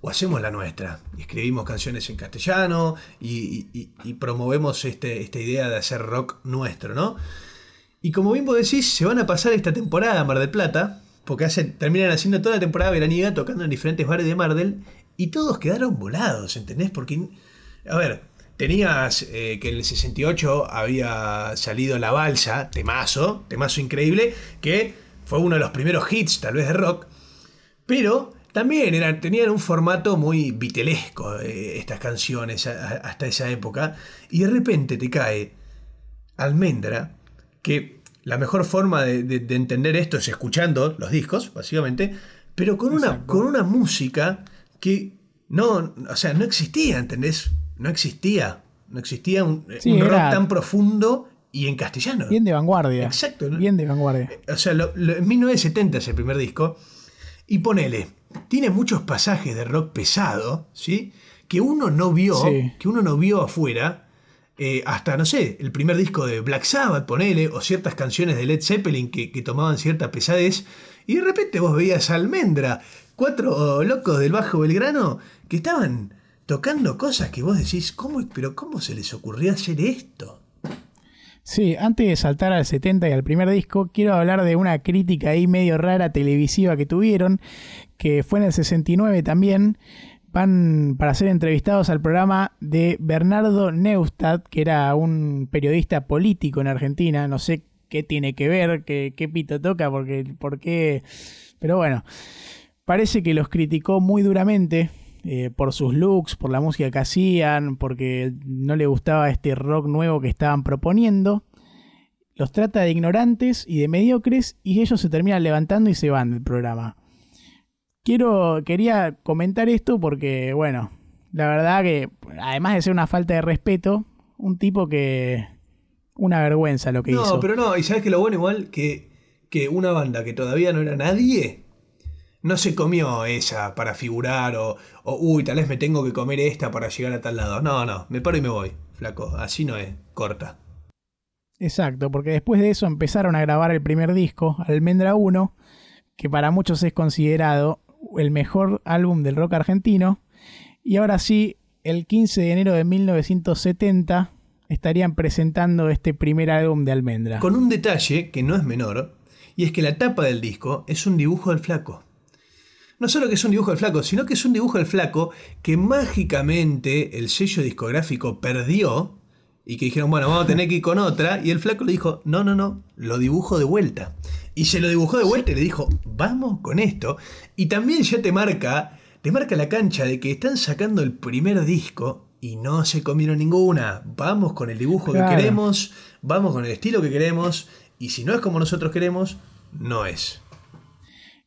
¿O hacemos la nuestra? Y escribimos canciones en castellano y, promovemos este, esta idea de hacer rock nuestro, ¿no? Y como bien vos decís, se van a pasar esta temporada a Mar del Plata, porque terminan haciendo toda la temporada veraniega tocando en diferentes bares de Mar del, y todos quedaron volados, ¿entendés? Porque, a ver, tenías eh, que en el 68 había salido La Balsa, temazo, temazo increíble, que fue uno de los primeros hits tal vez de rock, pero también eran, tenían un formato muy vitelesco eh, estas canciones hasta esa época, y de repente te cae Almendra, que la mejor forma de, entender esto es escuchando los discos, básicamente, pero con una, con una música que no, o sea, no existía, ¿entendés? No existía. No existía un, rock tan profundo y en castellano. Bien de vanguardia. Exacto. Bien de vanguardia. O sea, en 1970 es el primer disco. Y ponele, tiene muchos pasajes de rock pesado, ¿sí? Que uno no vio, que uno no vio afuera eh, hasta, no sé, el primer disco de Black Sabbath, ponele, o ciertas canciones de Led Zeppelin que, tomaban cierta pesadez, y de repente vos veías a Almendra, cuatro locos del Bajo Belgrano, que estaban tocando cosas que vos decís, ¿cómo, pero ¿cómo se les ocurrió hacer esto? Sí, antes de saltar al 70 y al primer disco, quiero hablar de una crítica ahí medio rara televisiva que tuvieron, que fue en el 69 también, van para ser entrevistados al programa de Bernardo Neustadt, que era un periodista político en Argentina. No sé qué tiene que ver, qué, pito toca, porque, por qué. Pero bueno, parece que los criticó muy duramente eh, por sus looks, por la música que hacían, porque no le gustaba este rock nuevo que estaban proponiendo. Los trata de ignorantes y de mediocres y ellos se terminan levantando y se van del programa. Quiero, quería comentar esto porque, bueno, la verdad que, además de ser una falta de respeto, un tipo que. Una vergüenza lo que hizo. No, pero no, y sabes que lo bueno igual que, que una banda que todavía no era nadie no se comió esa para figurar o, o, uy, tal vez me tengo que comer esta para llegar a tal lado. No, no, me paro y me voy, flaco. Así no es, corta. Exacto, porque después de eso empezaron a grabar el primer disco, Almendra 1, que para muchos es considerado el mejor álbum del rock argentino. Y ahora sí, el 15 de enero de 1970 estarían presentando este primer álbum de Almendra. Con un detalle que no es menor, y es que la tapa del disco es un dibujo del flaco. No solo que es un dibujo del flaco, sino que es un dibujo del flaco que mágicamente el sello discográfico perdió y que dijeron, bueno, vamos a tener que ir con otra. Y el flaco le dijo, no, no, no, lo dibujo de vuelta. Y se lo dibujó de vuelta y le dijo, vamos con esto. Y también ya te marca, te marca la cancha de que están sacando el primer disco y no se comieron ninguna. Vamos con el dibujo que queremos, vamos con el estilo que queremos. Y si no es como nosotros queremos, no es.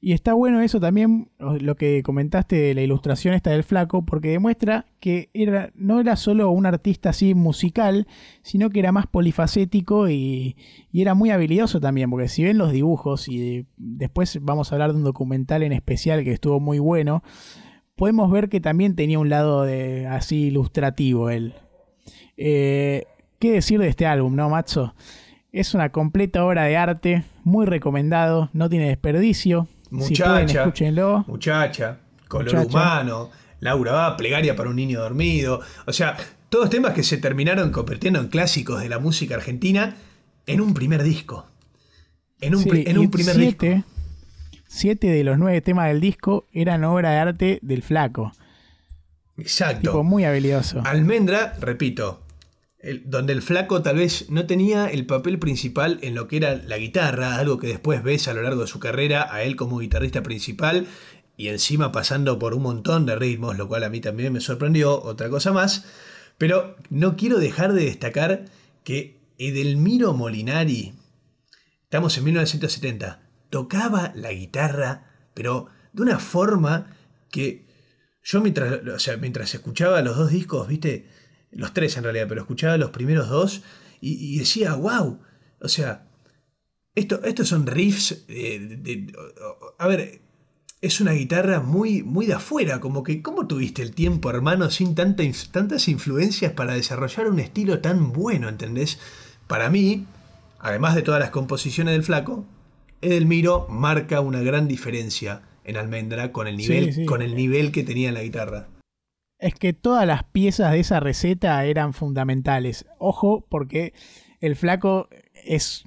Y está bueno eso también, lo que comentaste de la ilustración esta del flaco, porque demuestra que era, no era solo un artista así musical, sino que era más polifacético y, era muy habilidoso también, porque si ven los dibujos y después vamos a hablar de un documental en especial que estuvo muy bueno, podemos ver que también tenía un lado de así ilustrativo él. Eh, ¿Qué decir de este álbum, no, Macho? Es una completa obra de arte, muy recomendado, no tiene desperdicio, Muchacha, muchacha, color humano, Laura va, plegaria para un niño dormido. O sea, todos temas que se terminaron convirtiendo en clásicos de la música argentina en un primer disco. En un, primer disco. Siete de los nueve temas del disco eran obra de arte del flaco. Exacto. muy habilidoso. Almendra, repito, donde el flaco tal vez no tenía el papel principal en lo que era la guitarra, algo que después ves a lo largo de su carrera a él como guitarrista principal y encima pasando por un montón de ritmos, lo cual a mí también me sorprendió, otra cosa más, pero no quiero dejar de destacar que Edelmiro Molinari, estamos en 1970, tocaba la guitarra, pero de una forma que yo mientras, mientras escuchaba los dos discos, viste, los tres en realidad, pero escuchaba los primeros dos y, decía, wow, o sea, esto, estos son riffs de, a ver, es una guitarra muy, muy de afuera, como que, ¿cómo tuviste el tiempo, hermano, sin tantas influencias para desarrollar un estilo tan bueno, ¿entendés? Para mí, además de todas las composiciones del flaco, Edelmiro marca una gran diferencia en Almendra con el nivel, Con el nivel que tenía en la guitarra. Es que todas las piezas de esa receta eran fundamentales. Ojo, porque el flaco es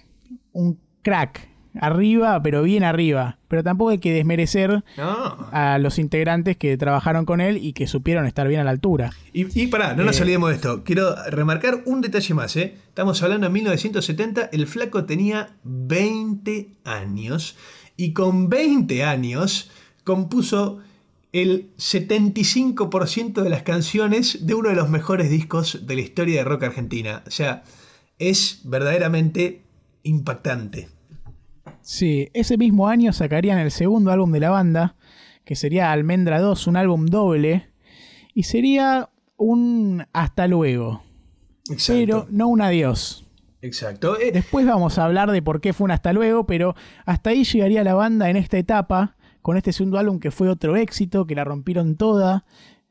un crack arriba, pero bien arriba. Pero tampoco hay que desmerecer a los integrantes que trabajaron con él y que supieron estar bien a la altura. Y, y pará, no nos eh, olvidemos de esto. Quiero remarcar un detalle más. ¿eh? Estamos hablando de 1970, el flaco tenía 20 años y con 20 años compuso el 75% de las canciones de uno de los mejores discos de la historia de rock argentina. O sea, es verdaderamente impactante. Sí, ese mismo año sacarían el segundo álbum de la banda, que sería Almendra 2, un álbum doble, y sería un hasta luego. Exacto. Pero no un adiós. Exacto. Eh, Después vamos a hablar de por qué fue un hasta luego, pero hasta ahí llegaría la banda en esta etapa, con este segundo álbum que fue otro éxito, que la rompieron toda.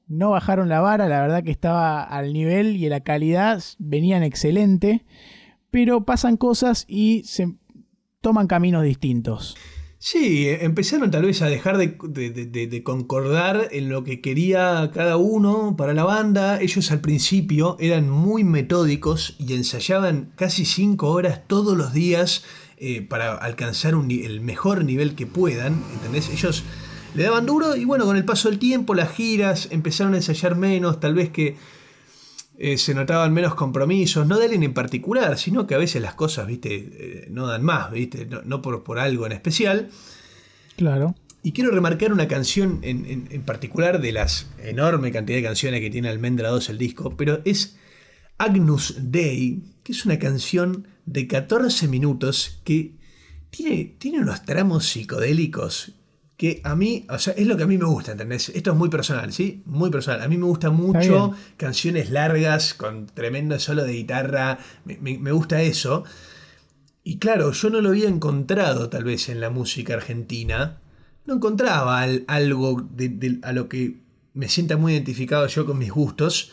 No bajaron la vara, la verdad que estaba al nivel y la calidad venían excelente. Pero pasan cosas y se toman caminos distintos. Sí, empezaron tal vez a dejar de, concordar en lo que quería cada uno para la banda. Ellos al principio eran muy metódicos y ensayaban casi cinco horas todos los días eh, para alcanzar el mejor nivel que puedan. ¿Entendés? Ellos le daban duro y bueno, con el paso del tiempo, las giras empezaron a ensayar menos, tal vez que eh, se notaban menos compromisos, no de alguien en particular, sino que a veces las cosas, viste, eh, no dan más, viste, no, por, por, algo en especial. Claro. Y quiero remarcar una canción en, particular de las enorme cantidad de canciones que tiene Almendra 2 el disco, pero es Agnus Dei, que es una canción de 14 minutos que tiene, tiene unos tramos psicodélicos que a mí, o sea, es lo que a mí me gusta, ¿entendés? Esto es muy personal, ¿sí? Muy personal. A mí me gustan mucho canciones largas con tremendo solo de guitarra, me, gusta eso. Y claro, yo no lo había encontrado tal vez en la música argentina. No encontraba algo a lo que me sienta muy identificado yo con mis gustos,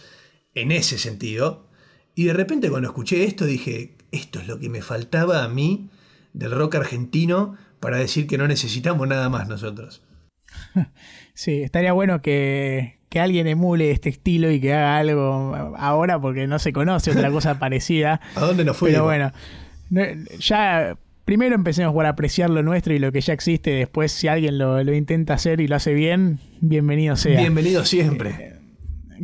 en ese sentido. Y de repente cuando escuché esto dije, esto es lo que me faltaba a mí del rock argentino para decir que no necesitamos nada más nosotros. Sí, estaría bueno que, alguien emule este estilo y que haga algo ahora porque no se conoce otra cosa parecida. ¿A dónde nos fuimos? Pero bueno, ya primero empecemos por apreciar lo nuestro y lo que ya existe. Después, si alguien lo, lo intenta hacer y lo hace bien, bienvenido sea. Bienvenido siempre.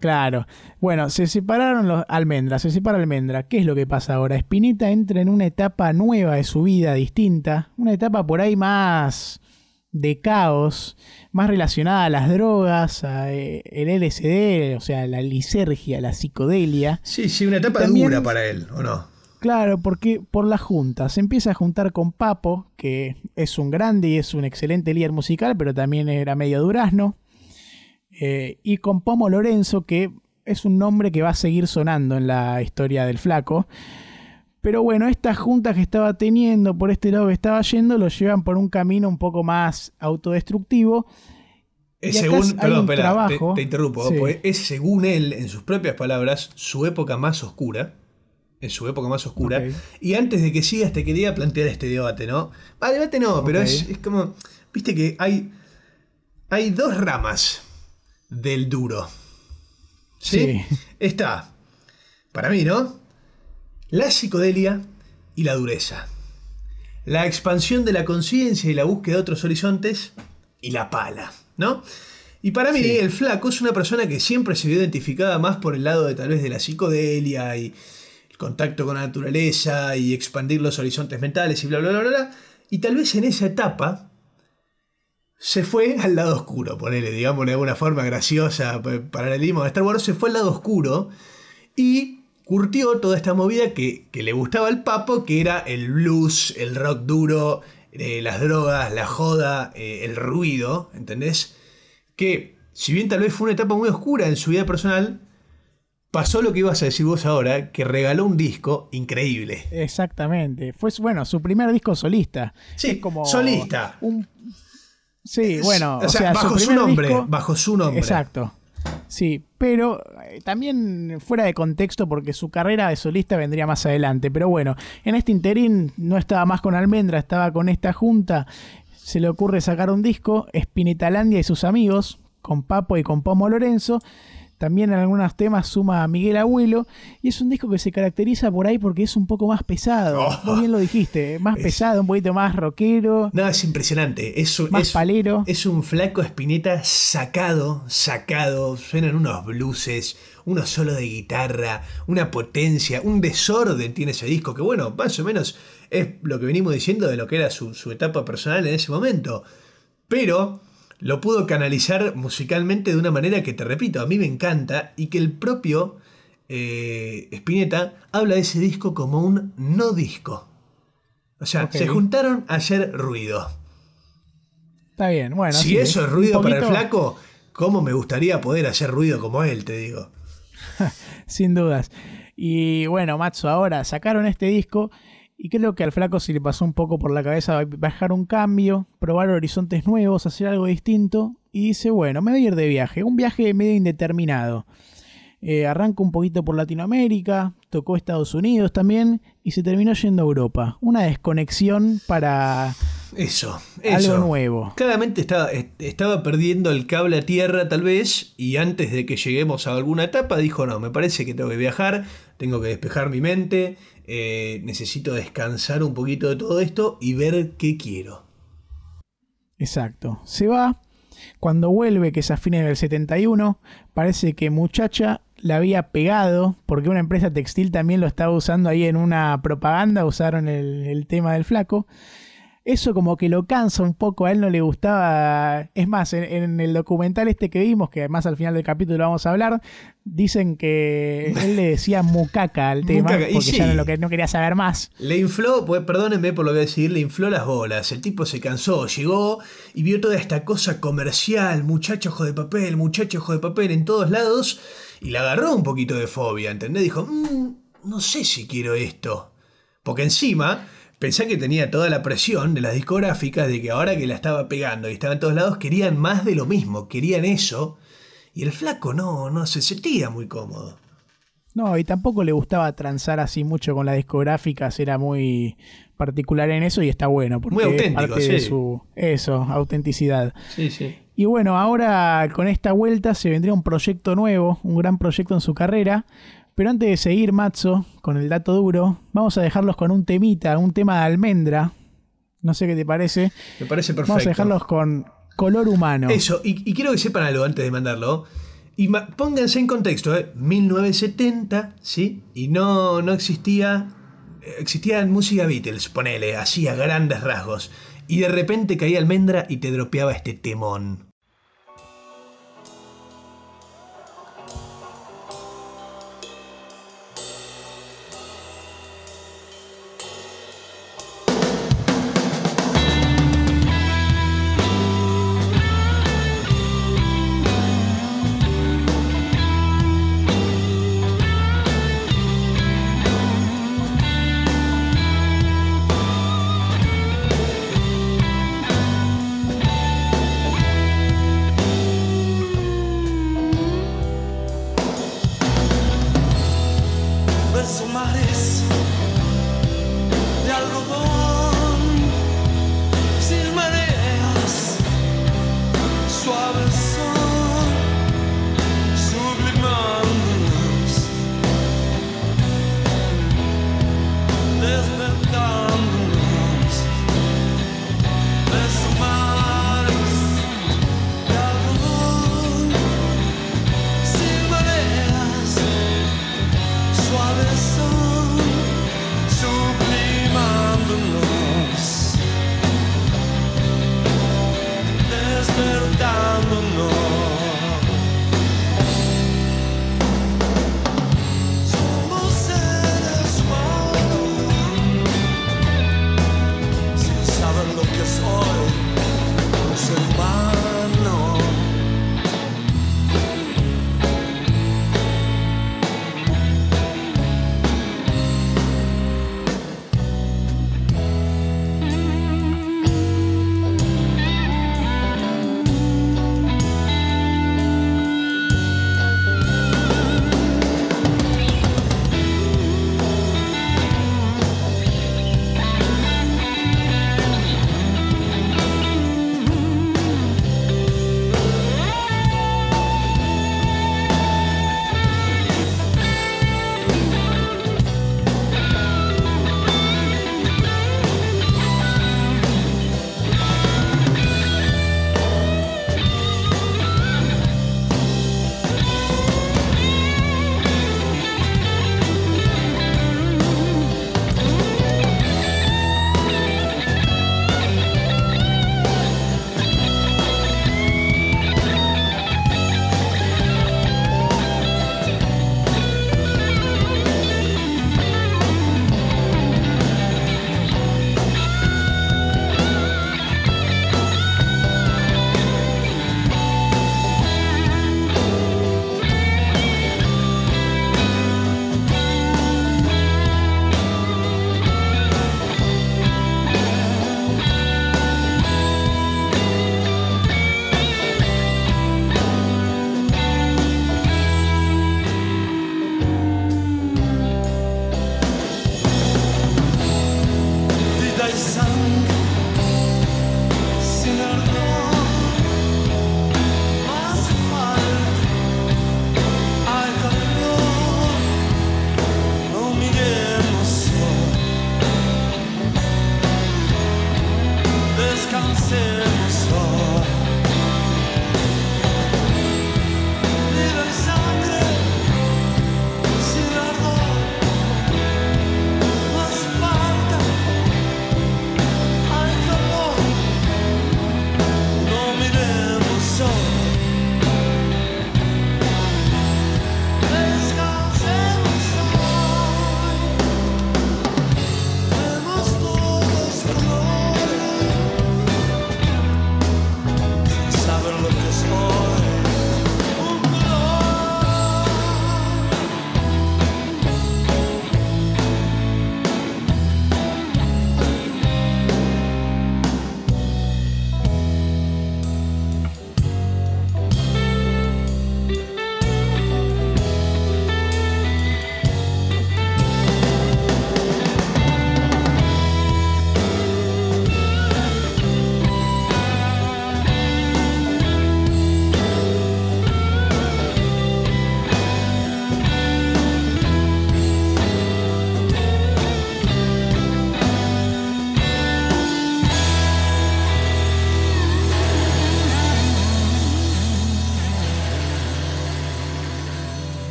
Claro. Bueno, se separaron los almendras, se separa almendra. ¿Qué es lo que pasa ahora? Spinetta entra en una etapa nueva de su vida, distinta. Una etapa por ahí más de caos, más relacionada a las drogas, a eh, el LSD, o sea, la lisergia, la psicodelia. Sí, sí, una etapa dura para él, ¿o no? Claro, porque por la junta se empieza a juntar con Papo, que es un grande y es un excelente líder musical, pero también era medio durazno. Eh, y con Pomo Lorenzo, que es un nombre que va a seguir sonando en la historia del flaco. Pero bueno, estas juntas que estaba teniendo, por este lado que estaba yendo, lo llevan por un camino un poco más autodestructivo. Es según, perdón, te, interrumpo, es según él, en sus propias palabras, su época más oscura. En su época más oscura. Y antes de que sigas, te quería plantear este debate, ¿no? Ah, debate no, pero es, es, como. Viste que hay. Hay dos ramas del duro. ¿Sí? Está, para mí, ¿no? La psicodelia y la dureza. La expansión de la conciencia y la búsqueda de otros horizontes y la pala, ¿no? Y para mí el flaco es una persona que siempre se vio identificada más por el lado de tal vez de la psicodelia y el contacto con la naturaleza y expandir los horizontes mentales y bla, bla, bla, bla. Y tal vez en esa etapa se fue al lado oscuro, ponele, digamos de alguna forma graciosa, paralelismo de Star Wars, se fue al lado oscuro y curtió toda esta movida que, le gustaba al papo, que era el blues, el rock duro, eh, las drogas, la joda, eh, el ruido, ¿entendés? Que si bien tal vez fue una etapa muy oscura en su vida personal, pasó lo que ibas a decir vos ahora, que regaló un disco increíble. Exactamente. Fue, bueno, su primer disco solista. Sí, Es como solista. un- Sí, bueno, o sea, bajo su nombre, disco- bajo su nombre. Exacto. Sí, pero eh, también fuera de contexto porque su carrera de solista vendría más adelante. Pero bueno, en este interín no estaba más con Almendra, estaba con esta junta. Se le ocurre sacar un disco, Spinetalandia y sus amigos, con Papo y con Pomo Lorenzo. También en algunos temas suma a Miguel Abuelo. Y es un disco que se caracteriza por ahí porque es un poco más pesado. Oh. Vos bien lo dijiste, más Es- pesado, un poquito más rockero, No, es impresionante. Es, un- más es- palero. es un flaco espineta sacado, sacado. Suenan unos blueses, uno solo de guitarra, una potencia, un desorden tiene ese disco. Que bueno, más o menos es lo que venimos diciendo de lo que era su, su etapa personal en ese momento. Pero lo pudo canalizar musicalmente de una manera que te repito, a mí me encanta y que el propio eh, Spinetta habla de ese disco como un no disco. O sea, se juntaron a hacer ruido. Está bien, bueno. si eso es ruido para el flaco, ¿cómo me gustaría poder hacer ruido como él, te digo? Sin dudas. Y bueno, Matzo, ahora sacaron este disco y creo que al flaco se le pasó un poco por la cabeza bajar un cambio, probar horizontes nuevos, hacer algo distinto. Y dice, bueno, me voy a ir de viaje, un viaje medio indeterminado. Eh, arranca un poquito por Latinoamérica, tocó Estados Unidos también y se terminó yendo a Europa. Una desconexión para Eso, eso. algo nuevo. Claramente estaba, est- estaba perdiendo el cable a tierra tal vez y antes de que lleguemos a alguna etapa dijo, no, me parece que tengo que viajar, tengo que despejar mi mente, eh, necesito descansar un poquito de todo esto y ver qué quiero. Exacto. Se va. Cuando vuelve, que es a fines del 71, parece que muchacha la había pegado, porque una empresa textil también lo estaba usando ahí en una propaganda, usaron el, el tema del flaco. Eso como que lo cansa un poco, a él no le gustaba. Es más, en, en el documental este que vimos, que además al final del capítulo vamos a hablar, dicen que él le decía mucaca al tema, Mucaca, porque ya no, lo que, no quería saber más. Le infló, pues perdónenme por lo que voy a decir, le infló las bolas. El tipo se cansó, llegó y vio toda esta cosa comercial, muchacho ojo de papel, muchacho ojo de papel en todos lados y le agarró un poquito de fobia, ¿entendés? Dijo, "Mm, no sé si quiero esto. Porque encima, pensé que tenía toda la presión de las discográficas de que ahora que la estaba pegando y estaba en todos lados, querían más de lo mismo, querían eso. Y el flaco no, no se sentía muy cómodo. No, y tampoco le gustaba transar así mucho con las discográficas, era muy particular en eso y está bueno, porque Muy es auténtico, de sí. su eso, autenticidad. Sí, sí. Y bueno, ahora con esta vuelta se vendría un proyecto nuevo, un gran proyecto en su carrera. Pero antes de seguir, Matzo, con el dato duro, vamos a dejarlos con un temita, un tema de almendra. No sé qué te parece. Me parece perfecto. Vamos a dejarlos con color humano. Eso, y, y quiero que sepan algo antes de mandarlo. Y ma- pónganse en contexto, ¿eh? 1970, ¿sí? Y no, no existía. eh, Existía música Beatles, ponele, así a grandes rasgos. Y de repente caía almendra y te dropeaba este temón.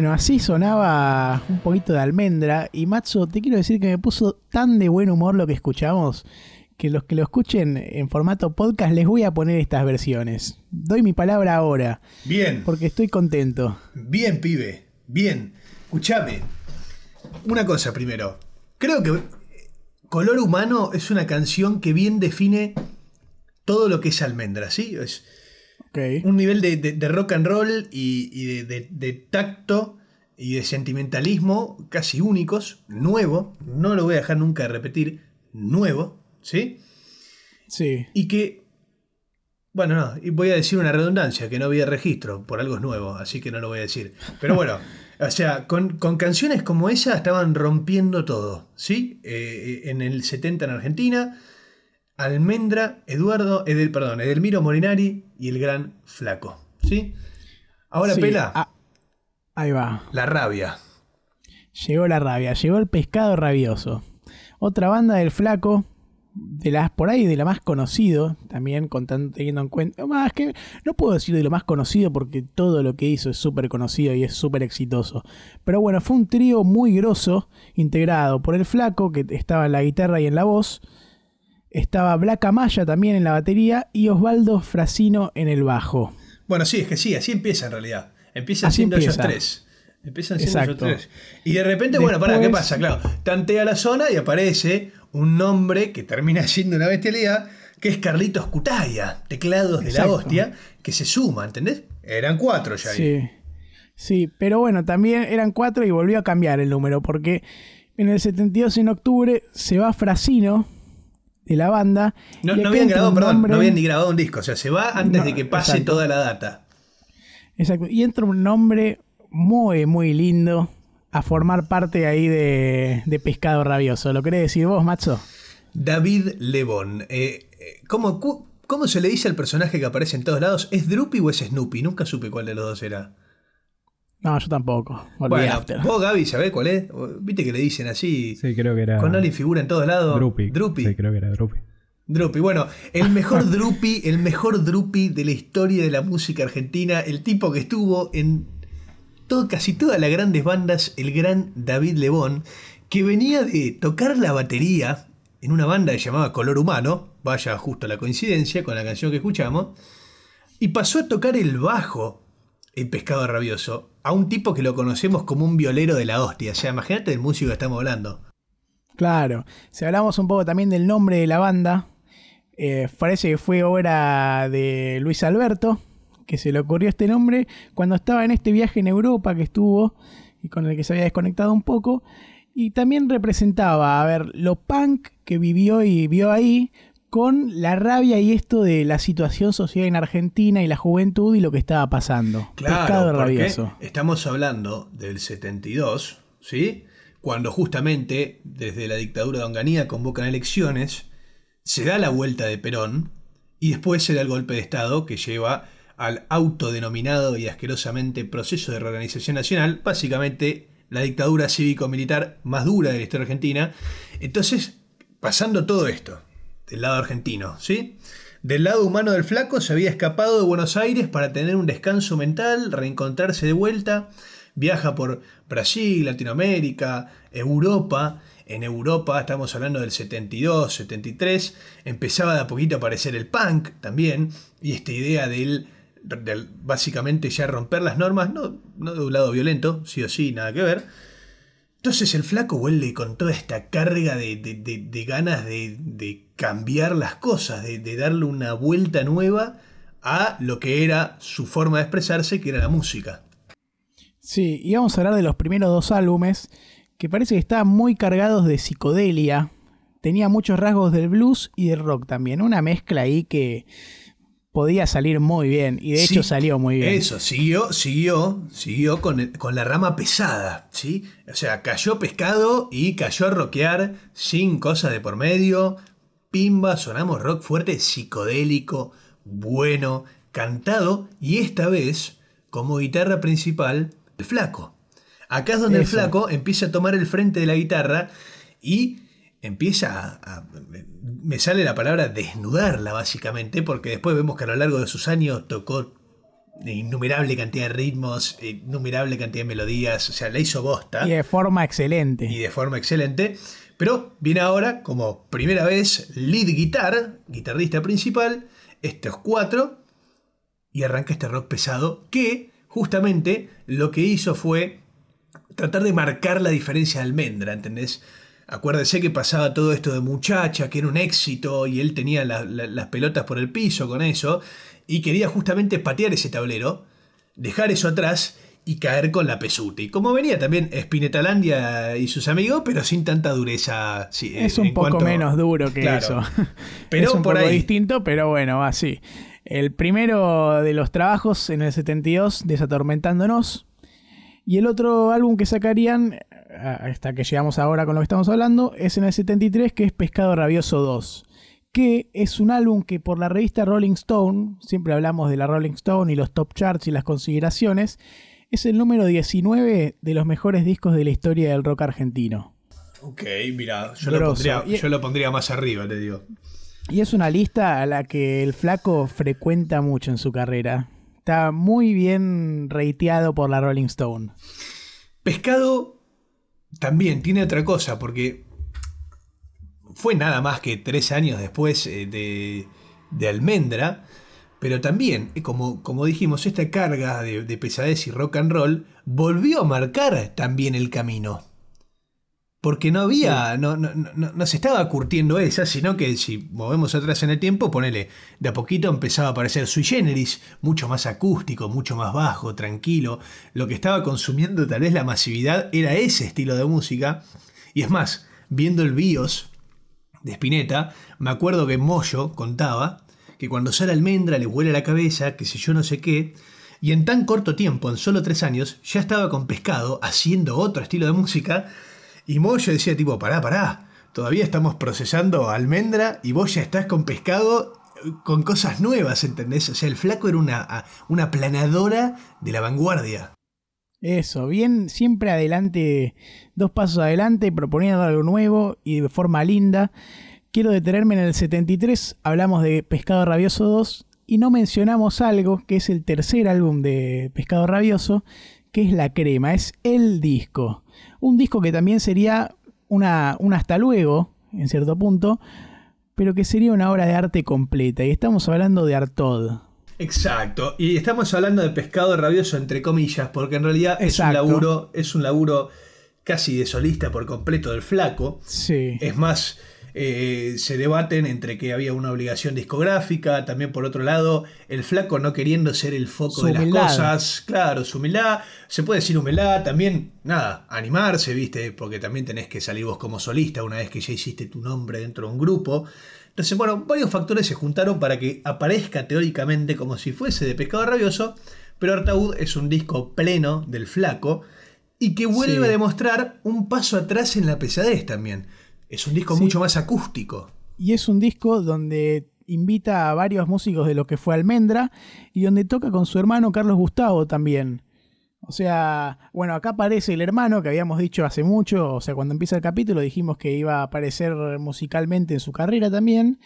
Bueno, así sonaba un poquito de almendra. Y Matzo, te quiero decir que me puso tan de buen humor lo que escuchamos que los que lo escuchen en formato podcast les voy a poner estas versiones. Doy mi palabra ahora, Bien, porque estoy contento. bien, pibe. Bien. Escuchame. Una cosa primero. Creo que Color Humano es una canción que bien define todo lo que es almendra, ¿sí? Es Un nivel de, de- de rock and roll y, y de, de- tacto y de sentimentalismo casi únicos, nuevo, no lo voy a dejar nunca de repetir, nuevo, ¿sí? Sí. Y que, bueno, no, voy a decir una redundancia, que no había registro, por algo es nuevo, así que no lo voy a decir. Pero bueno, o sea, con, con canciones como esa estaban rompiendo todo, ¿sí? Eh, en el 70 en Argentina, Almendra, Eduardo, Edel, perdón, Edelmiro Morinari y el gran Flaco, ¿sí? Ahora, Sí, Pela, ah, ahí va. la rabia. Llegó la rabia, llegó el pescado rabioso. Otra banda del flaco, de las por ahí de la más conocido, también contando, teniendo en cuenta. Más que no puedo decir de lo más conocido porque todo lo que hizo es súper conocido y es súper exitoso. Pero bueno, fue un trío muy grosso, integrado por el flaco, que estaba en la guitarra y en la voz. Estaba Black Amaya también en la batería y Osvaldo Frasino en el bajo. Bueno, sí, es que sí, así empieza en realidad. Empiezan Así siendo ellos empieza. tres. Empiezan siendo ellos Exacto. tres. Y de repente, bueno, para, ¿qué pasa? Claro, tantea la zona y aparece un nombre que termina siendo una bestialidad, que es Carlitos Cutaya, teclados de la hostia, que se suma, ¿entendés? Eran cuatro ya ahí. Sí. Sí, pero bueno, también eran cuatro y volvió a cambiar el número porque en el 72 en octubre se va Frasino de la banda. No, no habían grabado, perdón, no habían ni grabado un disco, o sea, se va antes No, de que pase exacto. toda la data. Exacto, y entra un nombre muy, muy lindo a formar parte ahí de, de Pescado Rabioso. ¿Lo querés decir vos, Macho? David Lebón. Eh, eh, ¿cómo, ¿Cómo se le dice al personaje que aparece en todos lados? ¿Es Droopy o es Snoopy? Nunca supe cuál de los dos era. No, yo tampoco. Bueno, vos, Gaby, ¿sabés cuál es? Viste que le dicen así. Sí, creo que era. Con alguien figura en todos lados. Drupi. Droopy. Sí, creo que era Drupi. Droopy. Bueno, el mejor Droopy, el mejor Droopy de la historia de la música argentina. El tipo que estuvo en todo, casi todas las grandes bandas, el gran David Lebón, que venía de tocar la batería en una banda que se llamaba Color Humano. Vaya justo la coincidencia con la canción que escuchamos. Y pasó a tocar el bajo en Pescado Rabioso a un tipo que lo conocemos como un violero de la hostia. O sea, imagínate del músico que estamos hablando. Claro. Si hablamos un poco también del nombre de la banda, eh, parece que fue obra de Luis Alberto, que se le ocurrió este nombre cuando estaba en este viaje en Europa que estuvo y con el que se había desconectado un poco. Y también representaba, a ver, lo punk que vivió y vio ahí con la rabia y esto de la situación social en Argentina y la juventud y lo que estaba pasando. Claro, porque rabioso. estamos hablando del 72, ¿sí? Cuando justamente desde la dictadura de Onganía convocan elecciones, se da la vuelta de Perón y después se da el golpe de Estado que lleva al autodenominado y asquerosamente proceso de reorganización nacional, básicamente la dictadura cívico-militar más dura de la historia argentina. Entonces, pasando todo esto, del lado argentino, ¿sí? Del lado humano del flaco se había escapado de Buenos Aires para tener un descanso mental, reencontrarse de vuelta, viaja por Brasil, Latinoamérica, Europa. En Europa, estamos hablando del 72, 73, empezaba de a poquito a aparecer el punk también, y esta idea del, básicamente ya romper las normas, no, no de un lado violento, sí o sí, nada que ver, entonces el flaco vuelve con toda esta carga de, de- de- de ganas de, cambiar las cosas, de darle una vuelta nueva a lo que era su forma de expresarse, que era la música. Sí, y vamos a hablar de los primeros dos álbumes, que parece que estaban muy cargados de psicodelia. Tenía muchos rasgos del blues y del rock también. Una mezcla ahí que podía salir muy bien. Y de Sí, hecho salió muy bien. Eso, siguió, siguió, siguió con, el- con la rama pesada, ¿sí? O sea, cayó pescado y cayó a rockear sin cosas de por medio. Pimba, sonamos rock fuerte, psicodélico, bueno, cantado y esta vez como guitarra principal el flaco. Acá es donde el flaco empieza a tomar el frente de la guitarra y empieza a, a- me sale la palabra desnudarla básicamente porque después vemos que a lo largo de sus años tocó innumerable cantidad de ritmos, innumerable cantidad de melodías, o sea, la hizo bosta Y de forma excelente. y de forma excelente. Pero viene ahora como primera vez lead guitar, guitarrista principal, estos cuatro, y arranca este rock pesado que justamente lo que hizo fue tratar de marcar la diferencia de Almendra, ¿entendés? Acuérdese que pasaba todo esto de muchacha, que era un éxito, y él tenía la- la- las pelotas por el piso con eso, y quería justamente patear ese tablero, dejar eso atrás y caer con la pesuti. Como venía también Spinetalandia y sus amigos, pero sin tanta dureza. sí, es un poco cuanto- menos duro que Claro. eso. Pero es un por poco ahí. distinto, pero bueno, así. El primero de los trabajos en el 72, Desatormentándonos. Y el otro álbum que sacarían, eh, hasta que llegamos ahora con lo que estamos hablando, es en el 73, que es Pescado Rabioso 2. Que es un álbum que por la revista Rolling Stone, siempre hablamos de la Rolling Stone y los top charts y las consideraciones, es el número 19 de los mejores discos de la historia del rock argentino. Ok, mira, yo, lo pondría, yo lo pondría más arriba, te digo. Y es una lista a la que el flaco frecuenta mucho en su carrera. Está muy bien reiteado por la Rolling Stone. Pescado también tiene otra cosa, porque fue nada más que tres años después eh, de, de Almendra, pero también, eh, como, como dijimos, esta carga de, de pesadez y rock and roll volvió a marcar también el camino. Porque no había, no, no, no, no se estaba curtiendo esa, sino que si movemos atrás en el tiempo, ponele, de a poquito empezaba a aparecer sui generis, mucho más acústico, mucho más bajo, tranquilo. Lo que estaba consumiendo tal vez la masividad era ese estilo de música. Y es más, viendo el BIOS de Spinetta, me acuerdo que Moyo contaba que cuando sale almendra le huele la cabeza, que si yo no sé qué, y en tan corto tiempo, en solo tres años, ya estaba con pescado haciendo otro estilo de música, y Moyo decía tipo, pará, pará, todavía estamos procesando almendra y vos ya estás con pescado con cosas nuevas, ¿entendés? O sea, el flaco era una, una planadora de la vanguardia. Eso, bien, siempre adelante, dos pasos adelante, proponiendo algo nuevo y de forma linda. Quiero detenerme en el 73, hablamos de Pescado Rabioso 2 y no mencionamos algo que es el tercer álbum de Pescado Rabioso, que es La Crema, es el disco. Un disco que también sería una, un hasta luego, en cierto punto, pero que sería una obra de arte completa. Y estamos hablando de Artod. Exacto, y estamos hablando de pescado rabioso entre comillas, porque en realidad es un laburo, es un laburo casi de solista por completo del flaco. Sí. Es más, eh, se debaten entre que había una obligación discográfica, también por otro lado, el flaco no queriendo ser el foco Su de las humildad. cosas, claro, su humildad, se puede decir humildad, también, nada, animarse, viste, porque también tenés que salir vos como solista una vez que ya hiciste tu nombre dentro de un grupo. Entonces, bueno, varios factores se juntaron para que aparezca teóricamente como si fuese de pescado rabioso, pero Artaud es un disco pleno del flaco y que vuelve Sí. a demostrar un paso atrás en la pesadez también. Es un disco Sí. mucho más acústico. Y es un disco donde invita a varios músicos de lo que fue Almendra y donde toca con su hermano Carlos Gustavo también. O sea, bueno, acá aparece el hermano que habíamos dicho hace mucho, o sea, cuando empieza el capítulo dijimos que iba a aparecer musicalmente en su carrera también.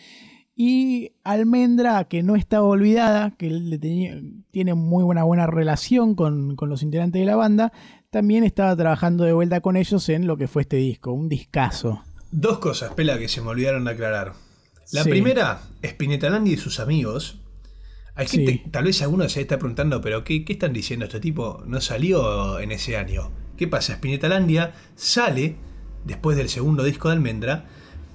Y Almendra, que no estaba olvidada, que él le tenía- tiene muy buena, buena relación con, con los integrantes de la banda, también estaba trabajando de vuelta con ellos en lo que fue este disco, un discazo. Dos cosas, Pela, que se me olvidaron de aclarar. La Sí. primera, Spinetta y sus amigos. Hay Sí. gente, tal vez alguno se está preguntando, pero ¿qué, qué están diciendo? Este tipo no salió en ese año. ¿Qué pasa? Spinetta sale después del segundo disco de Almendra,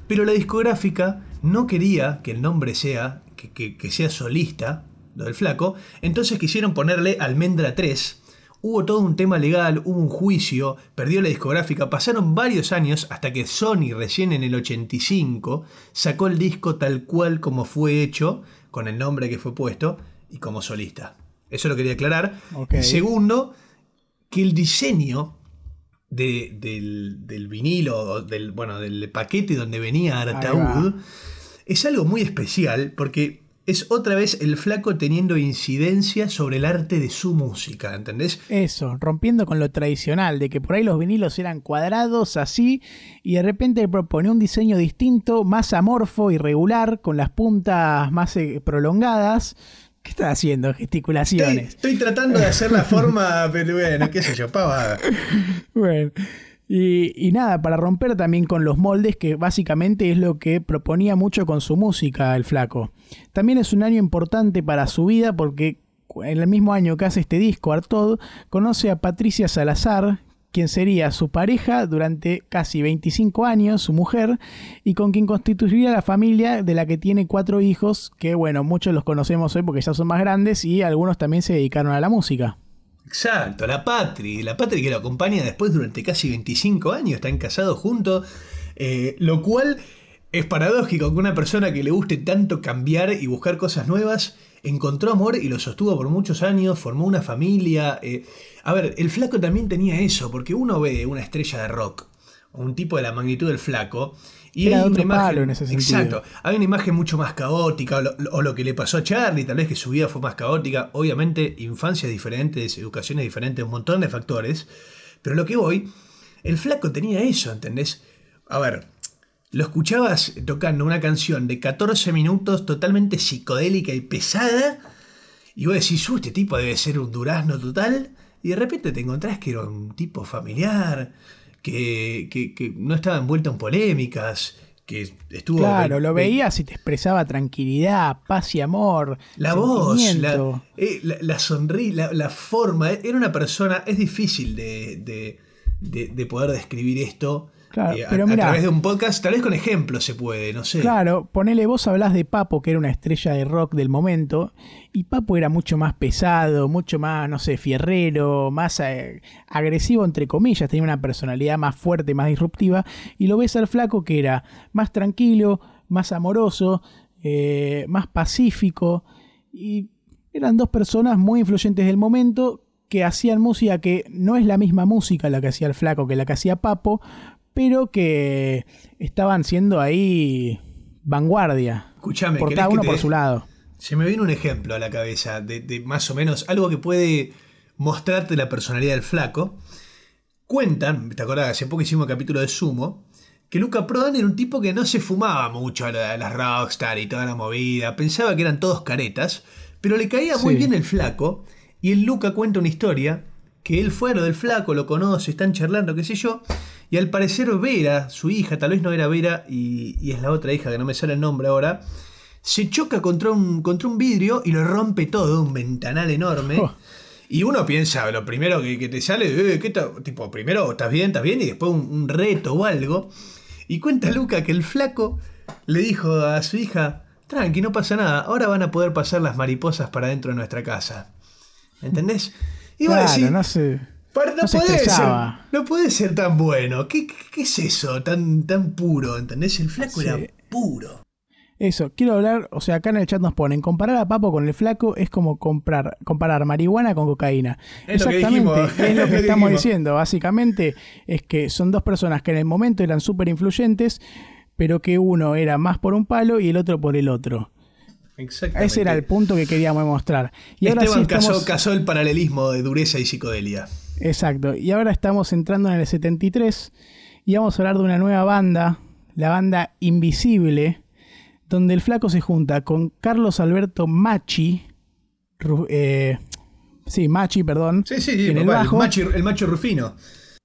pero la discográfica no quería que el nombre sea, que, que- que sea solista, lo del flaco, entonces quisieron ponerle Almendra 3. Hubo todo un tema legal, hubo un juicio, perdió la discográfica, pasaron varios años hasta que Sony recién en el 85 sacó el disco tal cual como fue hecho, con el nombre que fue puesto y como solista. Eso lo quería aclarar. Segundo, que el diseño de- del, del vinilo, del, bueno, del paquete donde venía Artaud, es algo muy especial porque es otra vez el flaco teniendo incidencia sobre el arte de su música, ¿entendés? Eso, rompiendo con lo tradicional, de que por ahí los vinilos eran cuadrados así, y de repente propone un diseño distinto, más amorfo, irregular, con las puntas más eh, prolongadas, ¿Qué estás haciendo? Estoy, Gesticulaciones. estoy tratando de hacer la forma, pero bueno, qué sé yo, pavada. Bueno. Y, nada, para romper también con los moldes, que básicamente es lo que proponía mucho con su música el flaco. También es un año importante para su vida porque en el mismo año que hace este disco, Artod, conoce a Patricia Salazar, quien sería su pareja durante casi 25 años, su mujer, y con quien constituiría la familia de la que tiene cuatro hijos, que bueno, muchos los conocemos hoy porque ya son más grandes y algunos también se dedicaron a la música. Exacto, la Patri, la Patri que lo acompaña después durante casi 25 años, están casados juntos, eh, lo cual es paradójico que una persona que le guste tanto cambiar y buscar cosas nuevas encontró amor y lo sostuvo por muchos años, formó una familia. eh. A ver, el flaco también tenía eso, porque uno ve una estrella de rock, o un tipo de la magnitud del flaco, y Era hay otro imagen, palo en ese sentido. Exacto, hay una imagen mucho más caótica, o lo, o lo que le pasó a Charlie, tal vez que su vida fue más caótica, obviamente infancias diferentes, educaciones diferentes, un montón de factores, pero lo que voy, el flaco tenía eso, ¿entendés? A ver, lo escuchabas tocando una canción de 14 minutos totalmente psicodélica y pesada, y vos decís, "Uh, este tipo debe ser un durazno total, y de repente te encontrás que era un tipo familiar, que, que- que no estaba envuelto en polémicas, que estuvo... Claro, lo ve- veías y te expresaba tranquilidad, paz y amor. La voz, la, eh, la, la sonrisa, la, la forma, era una persona, es difícil de, de- de- de poder describir esto Claro, eh, a, pero a través de un podcast, tal vez con ejemplos se puede, no sé. Claro, ponele, vos hablás de Papo, que era una estrella de rock del momento, y Papo era mucho más pesado, mucho más, no sé, fierrero, más eh, agresivo, entre comillas, tenía una personalidad más fuerte, más disruptiva, y lo ves al flaco que era más tranquilo, más amoroso, eh, más pacífico, y eran dos personas muy influyentes del momento que hacían música que no es la misma música la que hacía el flaco que la que hacía Papo, pero que estaban siendo ahí vanguardia. Escuchame, Por ¿querés cada uno por su lado. Se me viene un ejemplo a la cabeza de, de más o menos algo que puede mostrarte la personalidad del flaco. Cuentan, ¿te acordás? Hace poco hicimos un capítulo de Sumo, que Luca Prodan era un tipo que no se fumaba mucho a la- a las rockstar y toda la movida, pensaba que eran todos caretas, pero le caía muy Sí. bien el flaco, y el Luca cuenta una historia, que él fue a lo del flaco, lo conoce, están charlando, qué sé yo, y al parecer Vera, su hija, tal vez no era Vera, y, y es la otra hija que no me sale el nombre ahora, se choca contra un, contra un vidrio y lo rompe todo, un ventanal enorme. Oh. Y uno piensa, lo primero que, que te sale, eh, ¿qué tipo, primero estás bien, estás bien, y después un, un reto o algo. Y cuenta Luca que el flaco le dijo a su hija, tranqui, no pasa nada, ahora van a poder pasar las mariposas para dentro de nuestra casa. ¿Entendés? Vos Claro, decís, no sé. "Para- no, puede ser, no puede ser tan bueno. ¿Qué, qué- qué es eso tan, tan puro? ¿Entendés? El flaco Sí. era puro. Eso, quiero hablar, o sea, acá en el chat nos ponen, comparar a Papo con el flaco es como comprar, comparar marihuana con cocaína. Es lo que Exactamente, dijimos, es lo que estamos dijimos. diciendo. Básicamente es que son dos personas que en el momento eran súper influyentes, pero que uno era más por un palo y el otro por el otro. Exactamente. Ese era el punto que queríamos mostrar. Y ahora Esteban sí estamos... casó, casó el paralelismo de dureza y psicodelia. Exacto. Y ahora estamos entrando en el 73 y vamos a hablar de una nueva banda, la banda Invisible, donde el flaco se junta con Carlos Alberto Machi, eh, sí, Machi, perdón, Sí, sí, sí, en el papá, el, bajo, macho, el macho rufino.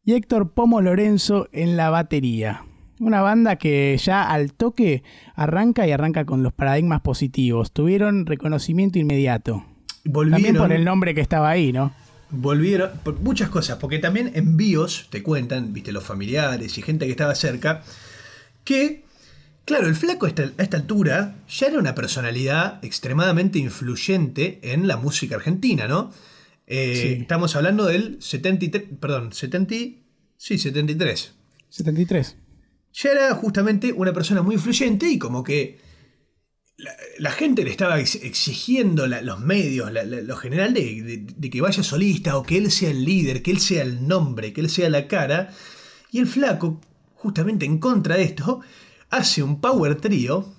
y Héctor Pomo Lorenzo en la batería. Una banda que ya al toque arranca y arranca con los paradigmas positivos. Tuvieron reconocimiento inmediato. También por el nombre que estaba ahí, ¿no? volvieron, por muchas cosas, porque también en BIOS te cuentan, viste, los familiares y gente que estaba cerca, que, claro, el flaco a esta, a esta altura ya era una personalidad extremadamente influyente en la música argentina, ¿no? Eh, Sí. Estamos hablando del 73, perdón, 70, sí, 73. 73. Ya era justamente una persona muy influyente y como que la, gente le estaba ex- exigiendo los medios, lo general de que vaya solista o que él sea el líder, que él sea el nombre, que él sea la cara. Y el flaco, justamente en contra de esto, hace un power trío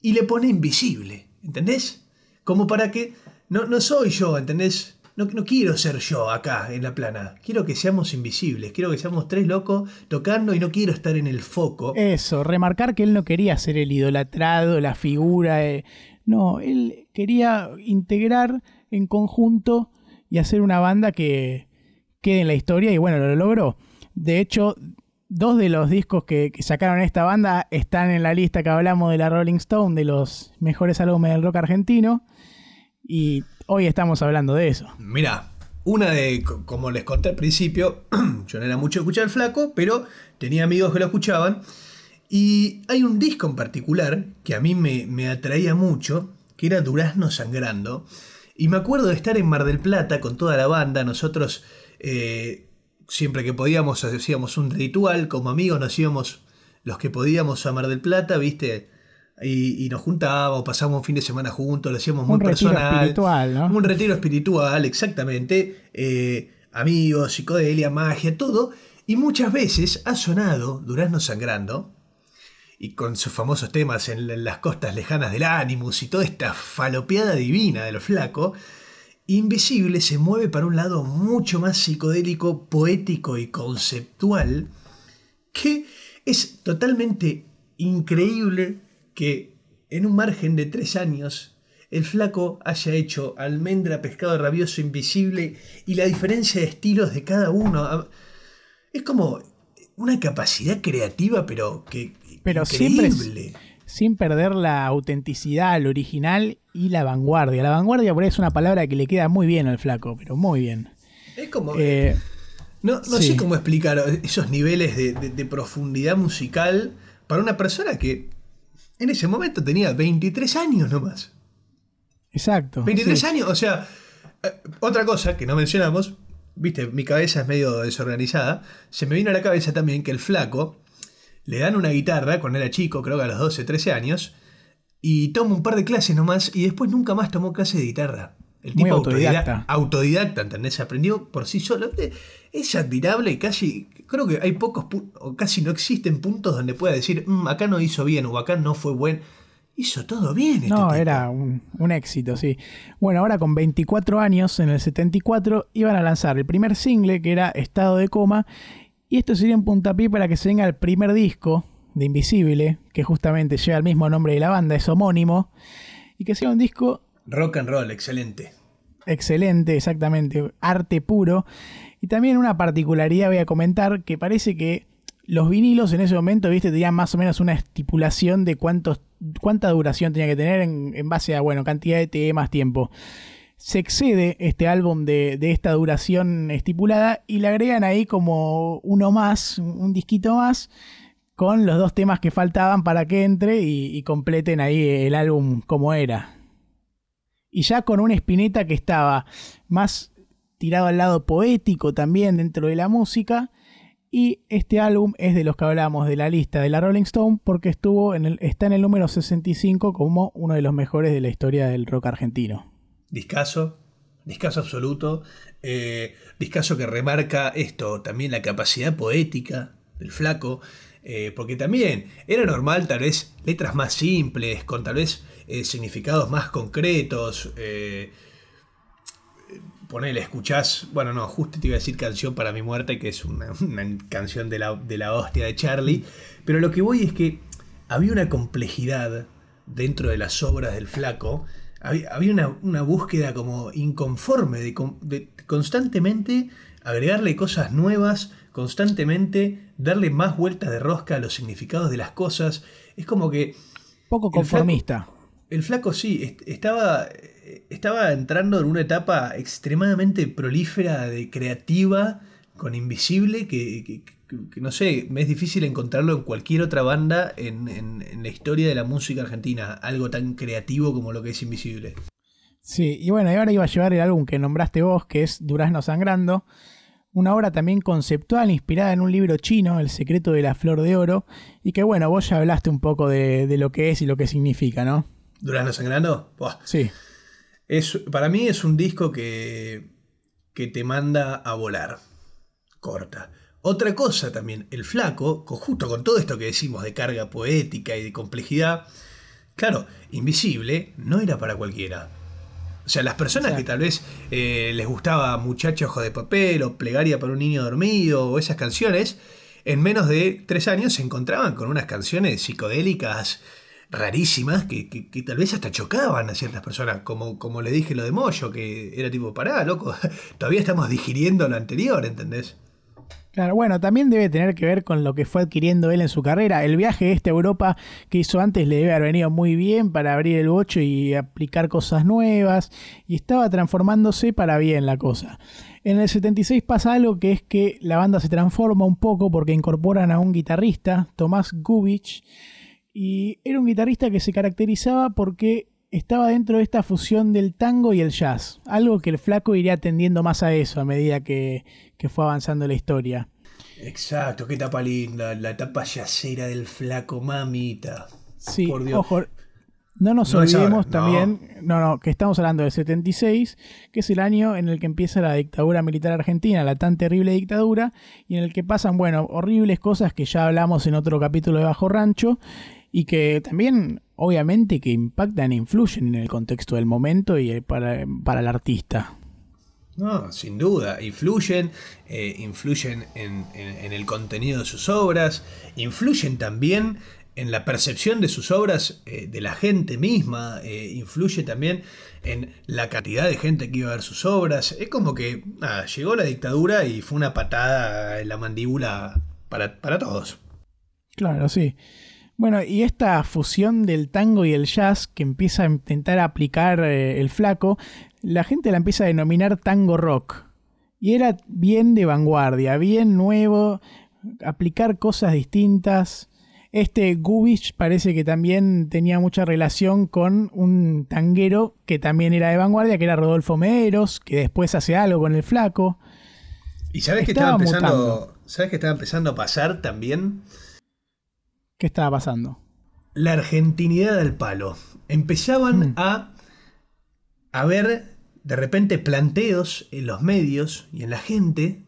y le pone invisible, ¿entendés? Como para que no, no soy yo, ¿entendés? No, quiero ser yo acá en la plana. Quiero que seamos invisibles. Quiero que seamos tres locos tocando y no quiero estar en el foco. Eso, remarcar que él no quería ser el idolatrado, la figura. eh, No, él quería integrar en conjunto y hacer una banda que quede en la historia y bueno, lo logró. De hecho, dos de los discos que sacaron esta banda están en la lista que hablamos de la Rolling Stone, de los mejores álbumes del rock argentino. Y hoy estamos hablando de eso. Mira, una de, co- como les conté al principio, yo no era mucho escuchar el flaco, pero tenía amigos que lo escuchaban. Y hay un disco en particular que a mí me, me atraía mucho, que era Durazno Sangrando. Y me acuerdo de estar en Mar del Plata con toda la banda. Nosotros, eh, siempre que podíamos, hacíamos un ritual. Como amigos nos íbamos los que podíamos a Mar del Plata, ¿viste? Y, y nos juntábamos, pasábamos un fin de semana juntos, lo hacíamos muy Un retiro personal. espiritual, ¿no? Un retiro espiritual, exactamente. Eh, amigos, psicodelia, magia, todo. Y muchas veces ha sonado Durazno Sangrando. Y con sus famosos temas en las costas lejanas del Animus y toda esta falopeada divina de lo flaco. Invisible se mueve para un lado mucho más psicodélico, poético y conceptual. Que es totalmente increíble que en un margen de tres años el flaco haya hecho almendra, pescado rabioso, invisible y la diferencia de estilos de cada uno. ah, Es como una capacidad creativa, pero que Pero siempre increíble. sin perder la autenticidad, el original y la vanguardia. La vanguardia por ahí es una palabra que le queda muy bien al flaco, pero muy bien. Es como. Eh, no no sí. sé cómo explicar esos niveles de, de- de profundidad musical para una persona que en ese momento tenía 23 años nomás. exacto. 23 sí. años, o sea, eh, otra cosa que no mencionamos, viste, mi cabeza es medio desorganizada, se me vino a la cabeza también que el flaco le dan una guitarra cuando era chico, creo que a los 12, 13 años, y toma un par de clases nomás y después nunca más tomó clases de guitarra. El Muy tipo autodidacta. autodidacta, autodidacta, ¿entendés? Se aprendió por sí solo. Es admirable y casi, creo que hay pocos, o casi no existen puntos donde pueda decir, "Mm, acá no hizo bien o acá no fue buen. Hizo todo bien. este No, tipo". era un, un éxito, sí. Bueno, ahora con 24 años, en el 74, iban a lanzar el primer single, que era Estado de Coma, y esto sería un puntapié para que se venga el primer disco de Invisible, que justamente lleva el mismo nombre de la banda, es homónimo, y que sea un disco Rock and roll, excelente. excelente, exactamente, arte puro. Y también una particularidad voy a comentar que parece que los vinilos en ese momento, viste, tenían más o menos una estipulación de cuántos, cuánta duración tenía que tener en, base a, bueno, cantidad de temas, tiempo. Se excede este álbum de, de esta duración estipulada y le agregan ahí como uno más, un disquito más, con los dos temas que faltaban para que entre y completen ahí el álbum como era y ya con una espineta que estaba más tirado al lado poético también dentro de la música. Y este álbum es de los que hablábamos de la lista de la Rolling Stone porque estuvo en el, está en el número 65 como uno de los mejores de la historia del rock argentino. Discaso, discaso absoluto. eh, discaso que remarca esto, también la capacidad poética del flaco. eh, porque también era normal tal vez letras más simples, con tal vez eh, significados más concretos. Eh, ponele, escuchás, bueno, no, justo te iba a decir canción para mi muerte, que es una, una canción de la, de la hostia de Charlie, pero lo que voy es que había una complejidad dentro de las obras del flaco, había, había una, una búsqueda como inconforme de, con- de constantemente agregarle cosas nuevas, constantemente darle más vueltas de rosca a los significados de las cosas, es como que... Poco conformista. El flaco sí, est- estaba, estaba entrando en una etapa extremadamente prolífera de creativa con Invisible que, no sé, me es difícil encontrarlo en cualquier otra banda en, en- en la historia de la música argentina, algo tan creativo como lo que es Invisible. Sí, y bueno, y ahora iba a llevar el álbum que nombraste vos, que es Durazno Sangrando, una obra también conceptual inspirada en un libro chino, El secreto de la flor de oro, y que bueno, vos ya hablaste un poco de, de lo que es y lo que significa, ¿no? Durazno Sangrando, buah, Sí, es, para mí es un disco que, que te manda a volar. Corta. Otra cosa también, el flaco, justo con todo esto que decimos de carga poética y de complejidad, claro, Invisible no era para cualquiera. O sea, las personas que tal vez eh, les gustaba Muchacho Ojo de Papel o Plegaria para un niño dormido o esas canciones, en menos de tres años se encontraban con unas canciones psicodélicas rarísimas que, que- tal vez hasta chocaban a ciertas personas, como, como le dije lo de Moyo, que era tipo, pará, loco, todavía estamos digiriendo lo anterior, ¿entendés? Claro, bueno, también debe tener que ver con lo que fue adquiriendo él en su carrera. El viaje este a Europa que hizo antes le debe haber venido muy bien para abrir el bocho y aplicar cosas nuevas. Y estaba transformándose para bien la cosa. En el 76 pasa algo que es que la banda se transforma un poco porque incorporan a un guitarrista, Tomás Gubich. Y era un guitarrista que se caracterizaba porque estaba dentro de esta fusión del tango y el jazz. Algo que el flaco iría tendiendo más a eso a medida que, que fue avanzando la historia. Exacto, qué etapa linda, la etapa yacera del flaco, mamita. Sí, Por Dios. ojo, no nos No olvidemos ahora, también, no. no, que estamos hablando del 76, que es el año en el que empieza la dictadura militar argentina, la tan terrible dictadura, y en el que pasan, bueno, horribles cosas que ya hablamos en otro capítulo de Bajo Rancho, y que también, obviamente, que impactan e influyen en el contexto del momento y eh, para, para el artista. No, sin duda, influyen, eh, influyen en, en- en el contenido de sus obras, influyen también en la percepción de sus obras eh, de la gente misma, eh, influye también en la cantidad de gente que iba a ver sus obras. Es como que nada, llegó la dictadura y fue una patada en la mandíbula para, para todos. Claro, sí. Bueno, y esta fusión del tango y el jazz que empieza a intentar aplicar eh, el flaco, la gente la empieza a denominar tango rock. Y era bien de vanguardia, bien nuevo, aplicar cosas distintas. Este Gubich parece que también tenía mucha relación con un tanguero que también era de vanguardia, que era Rodolfo Meros, que después hace algo con el flaco. ¿Y sabes que Estaba empezando, sabes que estaba empezando a pasar también? ¿Qué estaba pasando? la argentinidad al palo. Empezaban Mm. a, a ver de repente planteos en los medios y en la gente.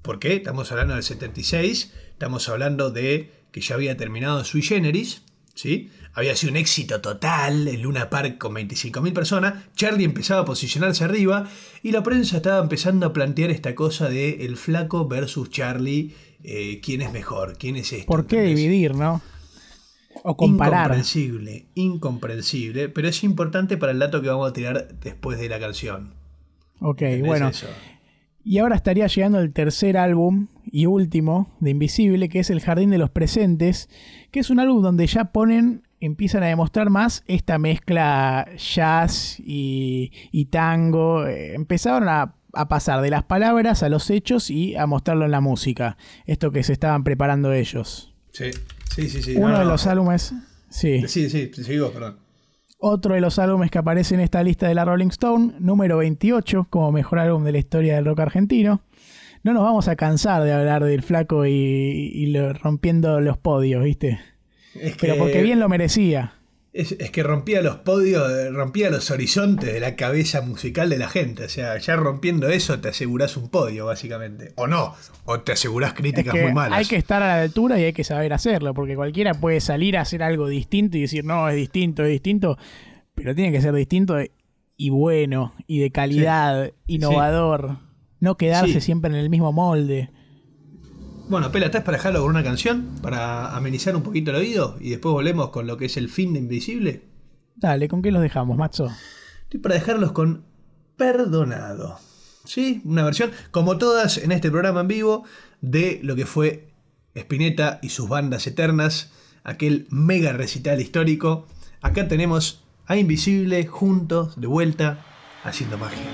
porque Estamos hablando del 76, estamos hablando de que ya había terminado Sui Generis, ¿sí? Había sido un éxito total en Luna Park con 25.000 personas. Charlie empezaba a posicionarse arriba y la prensa estaba empezando a plantear esta cosa de el flaco versus Charlie. Eh, ¿Quién es mejor? ¿Quién es esto? ¿Por qué ¿Entendés? dividir, no? O comparar. Incomprensible, incomprensible, pero es importante para el dato que vamos a tirar después de la canción. Ok, ¿Entendés bueno. eso? Y ahora estaría llegando el tercer álbum y último de Invisible, que es El Jardín de los Presentes, que es un álbum donde ya ponen, empiezan a demostrar más esta mezcla jazz y, y tango. Eh, Empezaron a, a pasar de las palabras a los hechos y a mostrarlo en la música. Esto que se estaban preparando ellos. Sí, sí, sí. sí. Uno No, de no, los álbumes... Sí. Sí, sí, perdón. Otro de los álbumes que aparece en esta lista de la Rolling Stone, número 28, como mejor álbum de la historia del rock argentino. No nos vamos a cansar de hablar del flaco y, y lo- rompiendo los podios, ¿viste? Es que, Pero porque bien lo merecía. Es, es que rompía los podios, eh, rompía los horizontes de la cabeza musical de la gente. O sea, ya rompiendo eso te asegurás un podio, básicamente. O no, o te asegurás Es críticas que muy malas. hay que estar a la altura y hay que saber hacerlo, porque cualquiera puede salir a hacer algo distinto y decir, no, es distinto, es distinto, pero tiene que ser distinto y bueno, y de calidad, innovador, no quedarse Sí. siempre en el mismo molde. Bueno, Pela, ¿estás para dejarlo con una canción? Para amenizar un poquito el oído y después volvemos con lo que es el fin de Invisible. Dale, ¿con qué los dejamos, Matzo? Estoy para dejarlos con Perdonado. ¿Sí? Una versión, como todas en este programa en vivo, de lo que fue Spinetta y sus bandas eternas, aquel mega recital histórico. Acá tenemos a Invisible juntos, de vuelta, haciendo magia.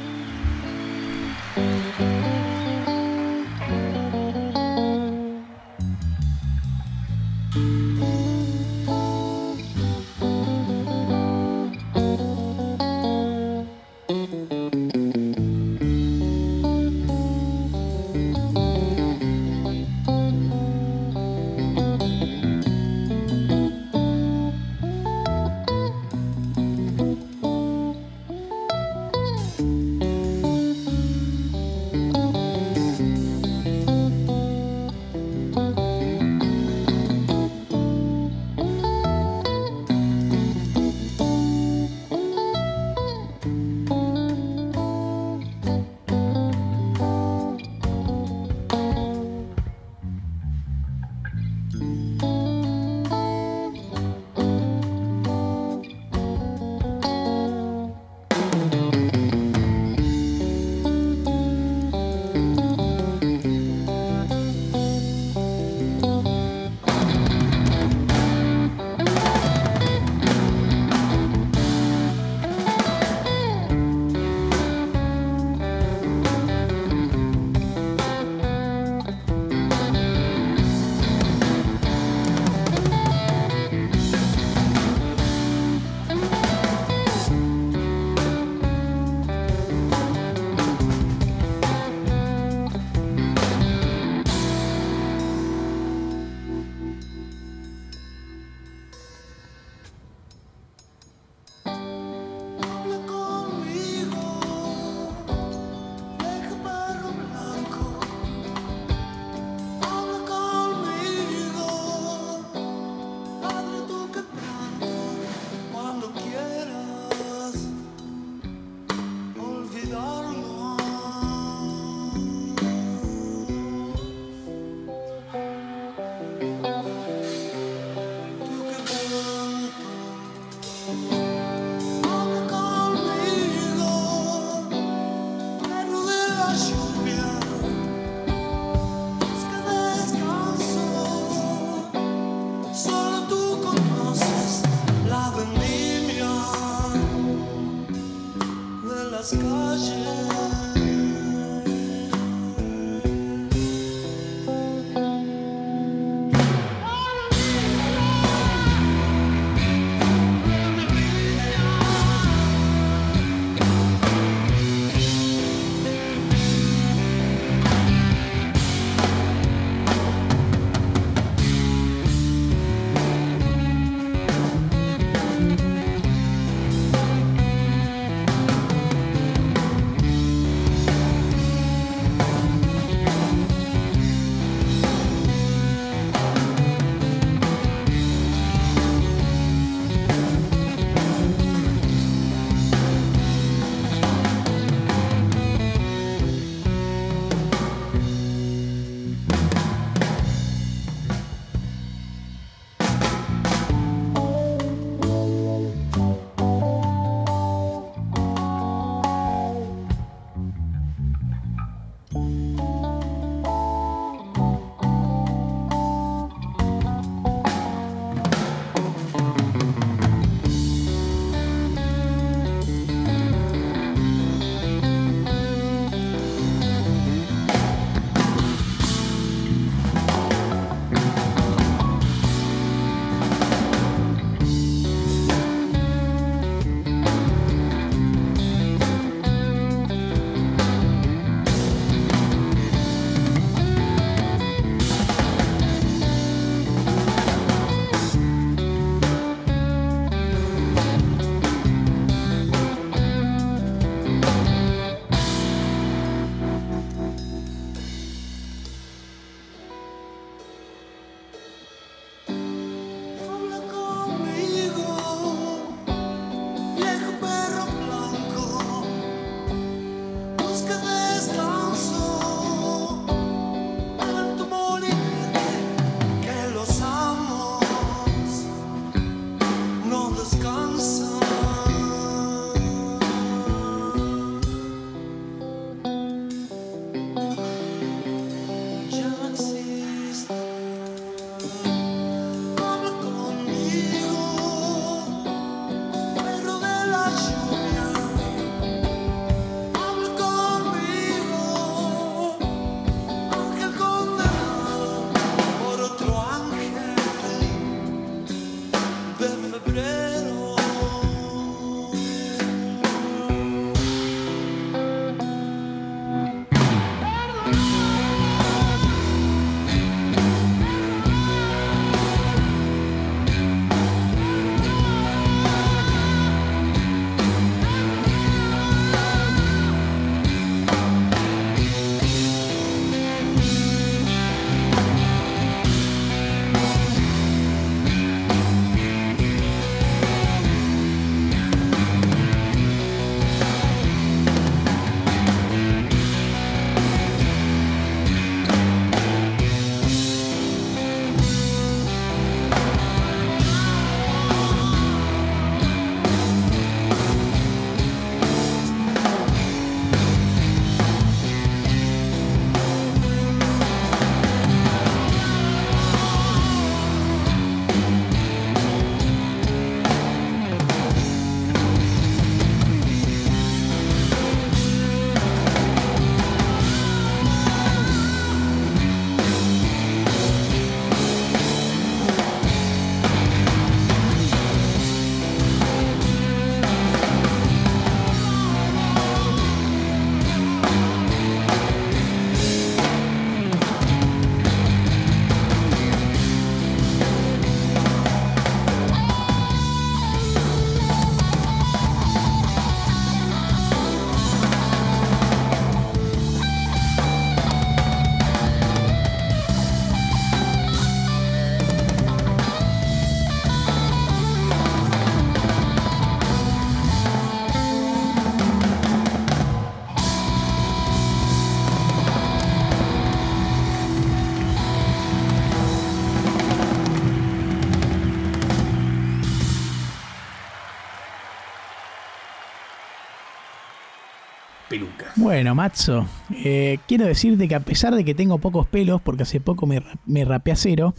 Bueno, Matzo, eh, quiero decirte que a pesar de que tengo pocos pelos, porque hace poco me, me rapé a cero,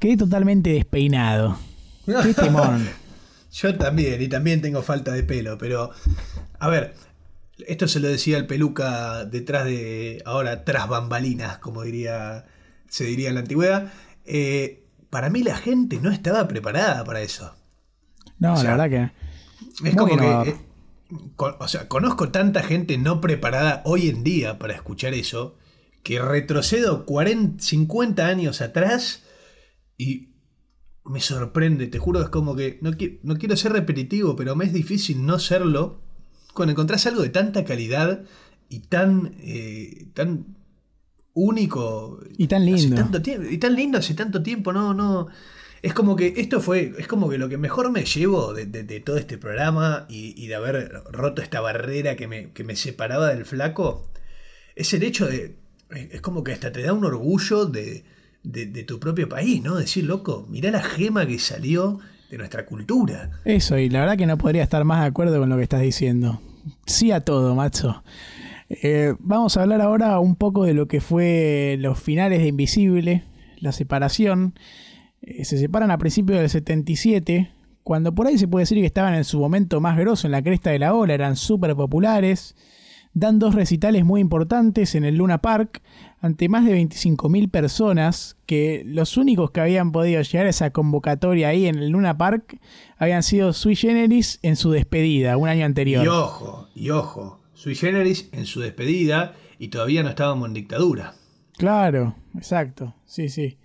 quedé totalmente despeinado. Qué temón. Yo también, y también tengo falta de pelo, pero. A ver, Esto se lo decía el peluca detrás de, ahora, tras bambalinas, como diría, se diría en la antigüedad. Eh, para mí la gente no estaba preparada para eso. No, O sea, la verdad que. Es como que. Con- o sea, conozco tanta gente no preparada hoy en día para escuchar eso, que retrocedo 40, 50 años atrás y me sorprende, te juro, es como que no, qui- no quiero ser repetitivo, pero me es difícil no serlo cuando encontrás algo de tanta calidad y tan, eh, tan único Y tan hace lindo. tanto tiempo, y tan lindo hace tanto tiempo, no, no. Es como que esto fue, es como que lo que mejor me llevo de, de- todo este programa y, de haber roto esta barrera que me, que me separaba del flaco, es el hecho de, es como que hasta te da un orgullo de, de- de tu propio país, ¿no? Decir, loco, mirá la gema que salió de nuestra cultura. Eso, y la verdad que no podría estar más de acuerdo con lo que estás diciendo. Sí a todo, macho. Eh, vamos a hablar ahora un poco de lo que fue los finales de Invisible, la separación. Eh, se separan a principios del 77, cuando por ahí se puede decir que estaban en su momento más grosso, en la cresta de la ola, eran súper populares. Dan dos recitales muy importantes en el Luna Park ante más de 25.000 personas, que los únicos que habían podido llegar a esa convocatoria ahí en el Luna Park habían sido Sui Generis en su despedida, un año anterior. Y ojo, y ojo, Sui Generis en su despedida y todavía no estábamos en dictadura. Claro, exacto, sí, sí.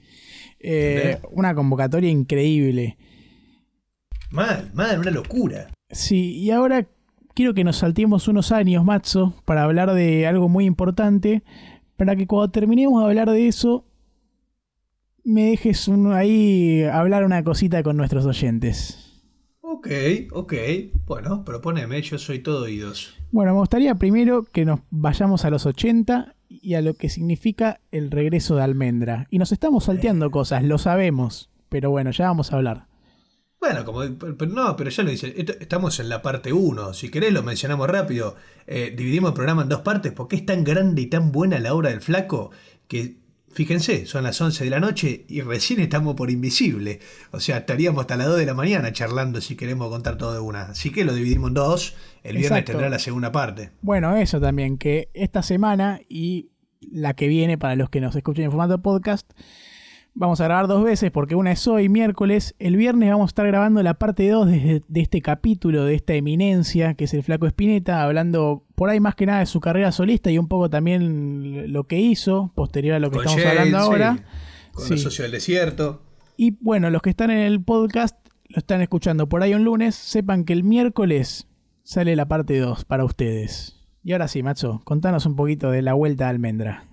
Eh, una convocatoria increíble. Mal, mal, una locura. Sí, y ahora quiero que nos saltemos unos años, Matzo, para hablar de algo muy importante, para que cuando terminemos de hablar de eso, me dejes un- ahí hablar una cosita con nuestros oyentes. Ok, ok. Bueno, proponeme, yo soy todo oídos. Bueno, me gustaría primero que nos vayamos a los 80 y a lo que significa el regreso de Almendra. Y nos estamos salteando cosas, lo sabemos, pero bueno, ya vamos a hablar. Bueno, como, pero no, pero ya lo dice, estamos en la parte 1. Si querés lo mencionamos rápido. Eh, dividimos el programa en dos partes porque es tan grande y tan buena la obra del flaco que, fíjense, son las 11 de la noche y recién estamos por Invisible. O sea, estaríamos hasta las 2 de la mañana charlando si queremos contar todo de una. Así que lo dividimos en dos. El viernes Exacto. tendrá la segunda parte. Bueno, eso también, que esta semana y la que viene para los que nos escuchen en formato podcast, vamos a grabar dos veces porque una es hoy, miércoles. El viernes vamos a estar grabando la parte 2 de, de este capítulo, de esta eminencia, que es el Flaco Espineta, hablando por ahí más que nada de su carrera solista y un poco también lo que hizo, posterior a lo que Con estamos hablando sí, ahora. Con Sí. los socios del desierto. Y bueno, los que están en el podcast, lo están escuchando por ahí un lunes, sepan que el miércoles sale la parte 2 para ustedes. Y ahora sí, macho, contanos un poquito de la vuelta a Almendra.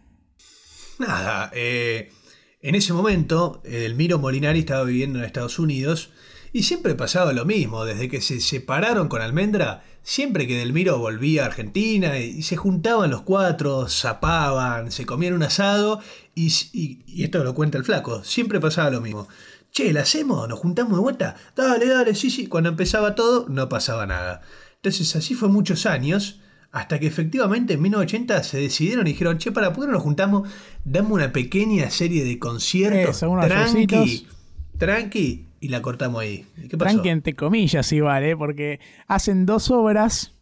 Nada, eh, en ese momento el Miro Molinari estaba viviendo en Estados Unidos y siempre pasaba lo mismo, desde que se separaron con Almendra, siempre que Delmiro volvía a Argentina y, se juntaban los cuatro, zapaban, se comían un asado y, y- y esto lo cuenta el flaco, siempre pasaba lo mismo. Che, ¿la hacemos? ¿Nos juntamos de vuelta? Dale, dale, sí, sí. Cuando empezaba todo, no pasaba nada. Entonces así fue muchos años, hasta que efectivamente en 1980 se decidieron y dijeron, che, para, ¿por qué no nos juntamos? Dame una pequeña serie de conciertos, Eso, unos tranqui, tranqui, y la cortamos ahí. ¿Y ¿Qué pasó? Tranqui entre comillas igual, ¿eh? porque hacen dos obras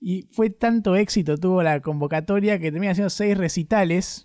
y fue tanto éxito tuvo la convocatoria que termina haciendo seis recitales.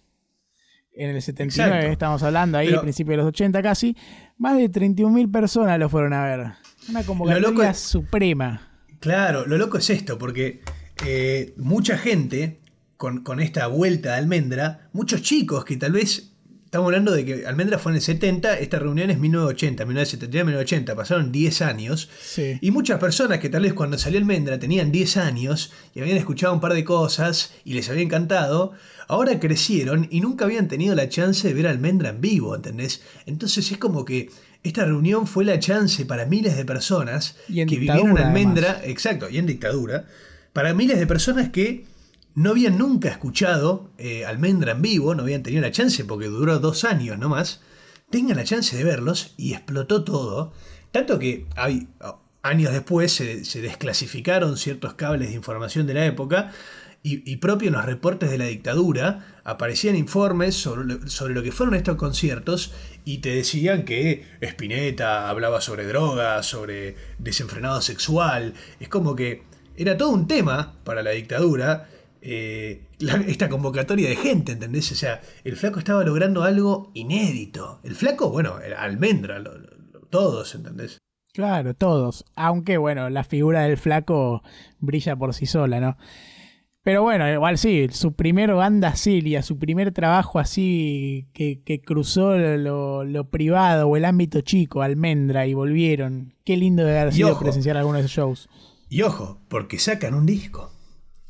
En el 79 Exacto. estamos hablando, ahí Pero- a principios de los 80 casi. Más de 31.000 personas lo fueron a ver. Una convocatoria loco suprema. Claro, lo loco es esto, porque eh, mucha gente con, con esta vuelta de Almendra, muchos chicos que tal vez, estamos hablando de que Almendra fue en el 70, esta reunión es 1980, 1970, 1980, pasaron 10 años, Sí. y muchas personas que tal vez cuando salió Almendra tenían 10 años y habían escuchado un par de cosas y les había encantado, ahora crecieron y nunca habían tenido la chance de ver a Almendra en vivo, ¿entendés? Entonces es como que esta reunión fue la chance para miles de personas que vivieron Almendra, además. exacto, y en dictadura, para miles de personas que no habían nunca escuchado eh, Almendra en vivo, no habían tenido la chance porque duró dos años nomás, tengan la chance de verlos y explotó todo. Tanto que hay, años después se, se desclasificaron ciertos cables de información de la época y, y propio en los reportes de la dictadura aparecían informes sobre lo, sobre lo que fueron estos conciertos y te decían que Spinetta hablaba sobre drogas, sobre desenfrenado sexual. Es como que era todo un tema para la dictadura. eh, la- esta convocatoria de gente, ¿entendés? O sea, el flaco estaba logrando algo inédito. El flaco, bueno, almendra, lo- todos, ¿entendés? Claro, todos. Aunque, bueno, la figura del flaco brilla por sí sola, ¿no? Pero bueno, igual sí, su primer banda Cilia, su primer trabajo así que, que cruzó lo, lo privado o el ámbito chico, Almendra, y volvieron. Qué lindo de haber sido presenciar algunos de esos shows. Y ojo, porque sacan un disco.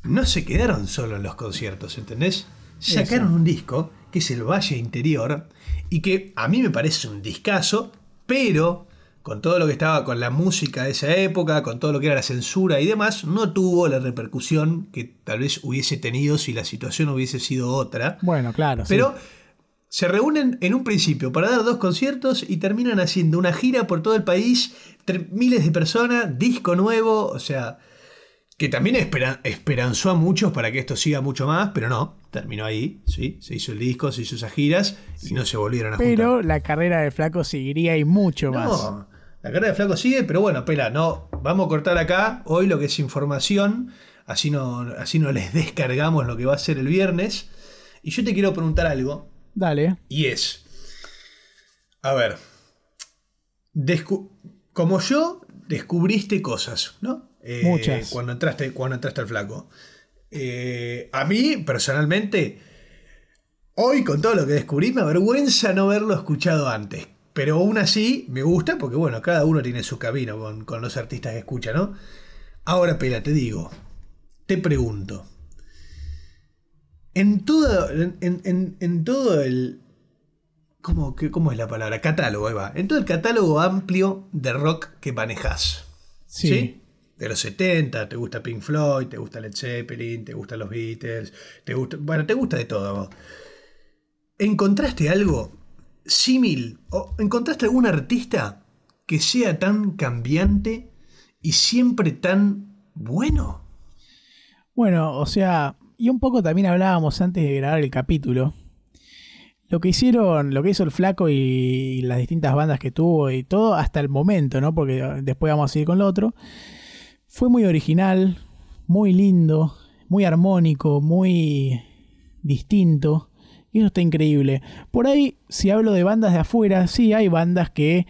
No se quedaron solo en los conciertos, ¿entendés? Sacaron Eso. un disco que es el Valle Interior y que a mí me parece un discazo, pero con todo lo que estaba con la música de esa época, con todo lo que era la censura y demás, no tuvo la repercusión que tal vez hubiese tenido si la situación hubiese sido otra. Bueno, claro. sí. Pero se reúnen en un principio para dar dos conciertos y terminan haciendo una gira por todo el país, miles de personas, disco nuevo, o sea, que también espera- esperanzó a muchos para que esto siga mucho más, pero no, terminó ahí, ¿sí? Se hizo el disco, se hizo esas giras y no se volvieron a Pero juntar. la carrera del flaco seguiría y mucho más. No, la carrera de Flaco sigue, pero bueno, pela, no, vamos a cortar acá hoy lo que es información, así no, así no les descargamos lo que va a ser el viernes. Y yo te quiero preguntar algo, Dale. y es, a ver, como yo descubriste cosas, ¿no? Eh, Muchas. Cuando entraste, cuando entraste al flaco. Eh, a mí, personalmente, hoy con todo lo que descubrí, me avergüenza no haberlo escuchado antes. Pero aún así, me gusta porque, bueno, cada uno tiene su camino con, con los artistas que escucha, ¿no? Ahora, pela, te digo, te pregunto. En todo, en, en- en- todo el. ¿cómo, qué- ¿Cómo es la palabra? Catálogo, ahí va. En todo el catálogo amplio de rock que manejas. Sí. De los 70, te gusta Pink Floyd, te gusta Led Zeppelin, te gustan los Beatles, te gusta. Bueno, te gusta de todo. ¿Encontraste algo símil? ¿O encontraste algún artista que sea tan cambiante y siempre tan bueno? Bueno, o sea, y un poco también hablábamos antes de grabar el capítulo. Lo que hicieron, lo que hizo el Flaco y las distintas bandas que tuvo y todo hasta el momento, ¿no? Porque después vamos a seguir con lo otro. Fue muy original, muy lindo, muy armónico, muy distinto. Y eso está increíble. Por ahí, si hablo de bandas de afuera, sí hay bandas que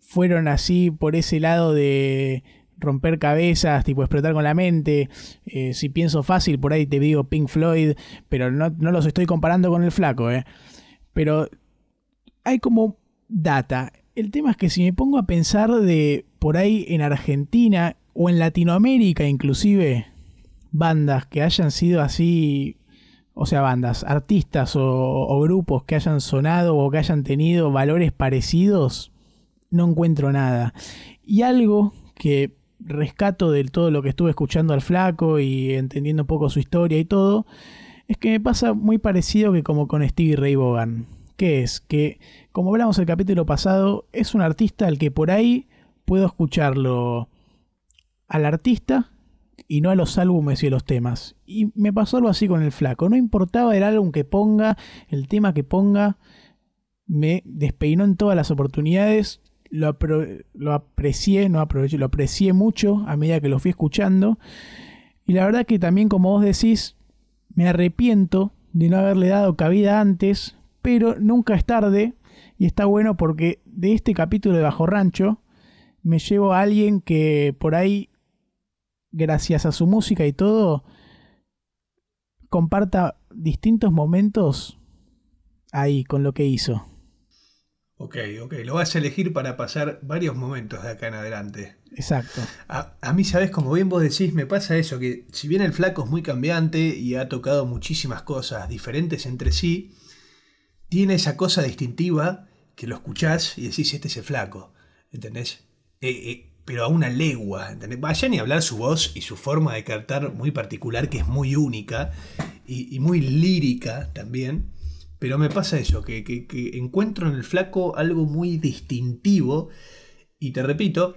fueron así por ese lado de romper cabezas, tipo explotar con la mente. Eh, si pienso fácil, por ahí te digo Pink Floyd, pero no, no los estoy comparando con el flaco, ¿eh? Pero hay como data. El tema es que si me pongo a pensar de por ahí en Argentina o en Latinoamérica inclusive, bandas que hayan sido así, o sea, bandas, artistas o, o grupos que hayan sonado o que hayan tenido valores parecidos, no encuentro nada. Y algo que rescato de todo lo que estuve escuchando al flaco y entendiendo un poco su historia y todo, es que me pasa muy parecido que como con Stevie Ray Vaughan. Que es que, como hablamos el capítulo pasado, es un artista al que por ahí puedo escucharlo al artista y no a los álbumes y a los temas. Y me pasó algo así con el flaco. No importaba el álbum que ponga, el tema que ponga, me despeinó en todas las oportunidades. Lo, lo aprecié, no aproveché, lo aprecié mucho a medida que lo fui escuchando. Y la verdad que también, como vos decís, me arrepiento de no haberle dado cabida antes, pero nunca es tarde. Y está bueno porque de este capítulo de Bajo Rancho me llevo a alguien que por ahí, gracias a su música y todo, comparta distintos momentos ahí con lo que hizo. Ok, ok. Lo vas a elegir para pasar varios momentos de acá en adelante. Exacto. A, a mí, sabes, como bien vos decís, me pasa eso, que si bien el flaco es muy cambiante y ha tocado muchísimas cosas diferentes entre sí, tiene esa cosa distintiva que lo escuchás y decís, este es el flaco, ¿entendés? Eh, eh, pero a una legua, ¿entendés? Vaya ni hablar su voz y su forma de cantar muy particular, que es muy única y, y muy lírica también. Pero me pasa eso, que, que- encuentro en el flaco algo muy distintivo y te repito,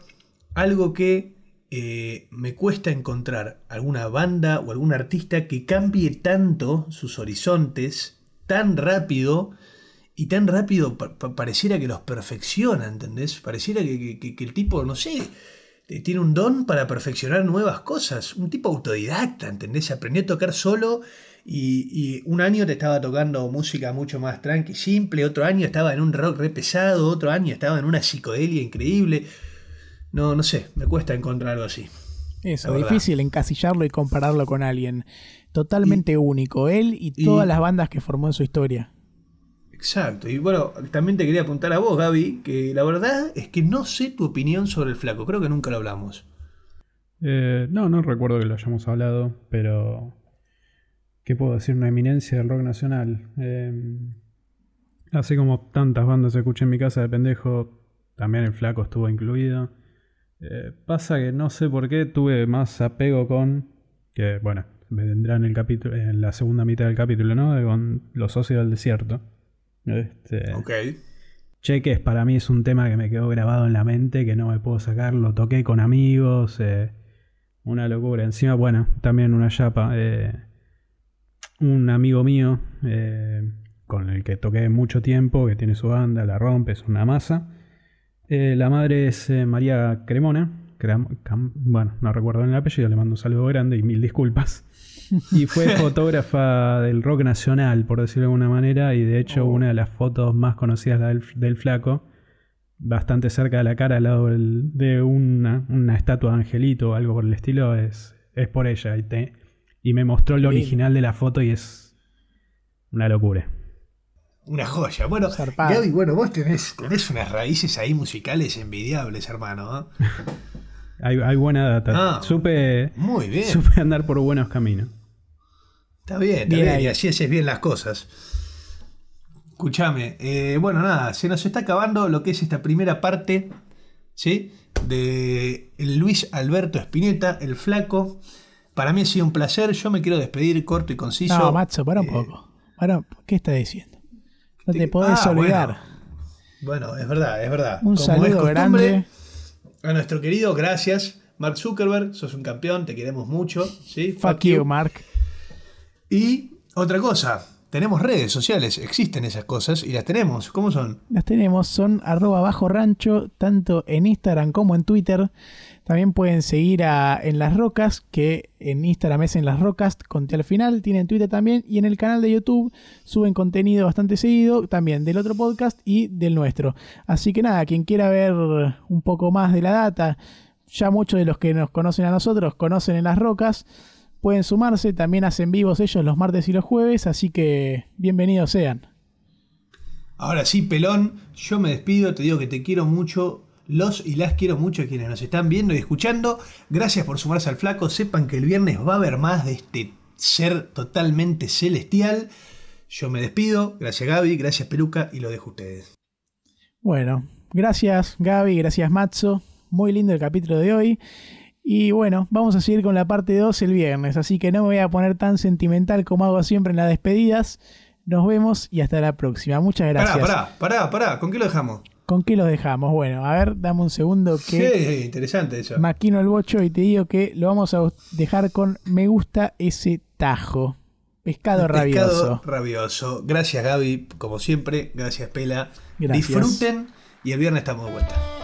algo que eh, me cuesta encontrar alguna banda o algún artista que cambie tanto sus horizontes tan rápido y tan rápido pa- pa- pareciera que los perfecciona, ¿entendés? Pareciera que- que el tipo, no sé, eh, tiene un don para perfeccionar nuevas cosas. Un tipo autodidacta, ¿entendés? Aprendió a tocar solo y, y un año te estaba tocando música mucho más tranqui, simple, otro año estaba en un rock re pesado, otro año estaba en una psicodelia increíble. No, no sé, me cuesta encontrar algo así. Eso, difícil encasillarlo y compararlo con alguien. Totalmente único, él y, y- todas las bandas que formó en su historia. Exacto. Y bueno, también te quería apuntar a vos, Gaby, que la verdad es que no sé tu opinión sobre el flaco. Creo que nunca lo hablamos. Eh, no, no recuerdo que lo hayamos hablado, pero. ¿Qué puedo decir? Una eminencia del rock nacional. Eh, así como tantas bandas escuché en mi casa de pendejo, también el Flaco estuvo incluido. Eh, pasa que no sé por qué tuve más apego con. Que bueno, vendrá en el capítulo, en la segunda mitad del capítulo, ¿no? Con Los Socios del Desierto. Este, Ok. Cheques para mí es un tema que me quedó grabado en la mente, que no me puedo sacar. Lo toqué con amigos, eh, una locura. Encima, bueno, también una chapa. eh, un amigo mío eh, con el que toqué mucho tiempo, que tiene su banda, la rompe, es una masa. Eh, la madre es eh, María Cremona. Cram- Cam- bueno, no recuerdo el apellido, le mando un saludo grande y mil disculpas. Y fue fotógrafa del rock nacional, por decirlo de alguna manera, y de hecho una de las fotos más conocidas la del, del flaco, bastante cerca de la cara, al lado del- de una, una estatua de angelito o algo por el estilo, es, es por ella. Y, te- y me mostró el Lindo. original de la foto y es una locura. Una joya. Bueno, Zarpado. Gaby, bueno, vos tenés, tenés unas raíces ahí musicales envidiables, hermano. ¿eh? Hay, hay buena data. Ah, supe, Muy bien. supe andar por buenos caminos. Está bien, está Bien. Y así haces bien las cosas. Escúchame. eh, bueno, nada, se nos está acabando lo que es esta primera parte, ¿sí? De el Luis Alberto Spinetta, el flaco. Para mí ha sido un placer. Yo me quiero despedir corto y conciso. No, Macho, para un Eh, poco. Para, ¿Qué estás diciendo? No te te- podés ah, olvidar. Bueno, es verdad, es verdad. Un Como saludo grande. A nuestro querido, gracias, Mark Zuckerberg, sos un campeón, te queremos mucho. ¿sí? Fuck you, Mark. Y otra cosa, tenemos redes sociales, existen esas cosas y las tenemos. ¿Cómo son? Las tenemos, son arroba bajo rancho, tanto en Instagram como en Twitter. También pueden seguir a En Las Rocas, que en Instagram es En Las Rocas, conté al final, tienen Twitter también, y en el canal de YouTube suben contenido bastante seguido, también del otro podcast y del nuestro. Así que nada, quien quiera ver un poco más de la data, ya muchos de los que nos conocen a nosotros conocen En Las Rocas, pueden sumarse, también hacen vivos ellos los martes y los jueves, así que bienvenidos sean. Ahora sí, pelón, yo me despido, te digo que te quiero mucho. Los y las quiero mucho a quienes nos están viendo y escuchando. Gracias por sumarse al flaco. Sepan que el viernes va a haber más de este ser totalmente celestial. Yo me despido. Gracias Gaby, gracias Peluca y lo dejo a ustedes. Bueno, gracias Gaby, gracias Matzo. Muy lindo el capítulo de hoy. Y bueno, vamos a seguir con la parte 2 el viernes, así que no me voy a poner tan sentimental como hago siempre en las despedidas. Nos vemos y hasta la próxima. Muchas gracias. Pará, pará, pará, pará. ¿Con qué lo dejamos? ¿Con qué los dejamos? Bueno, a ver, dame un segundo que Sí, interesante eso. maquino el bocho y te digo que lo vamos a dejar con me gusta ese tajo. Pescado rabioso. Pescado rabioso. Gracias Gaby, como siempre. Gracias Pela. Gracias. Disfruten y el viernes estamos de vuelta.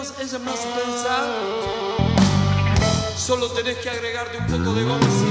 menos es más pensar. Solo tenés que agregarle un poco de goma.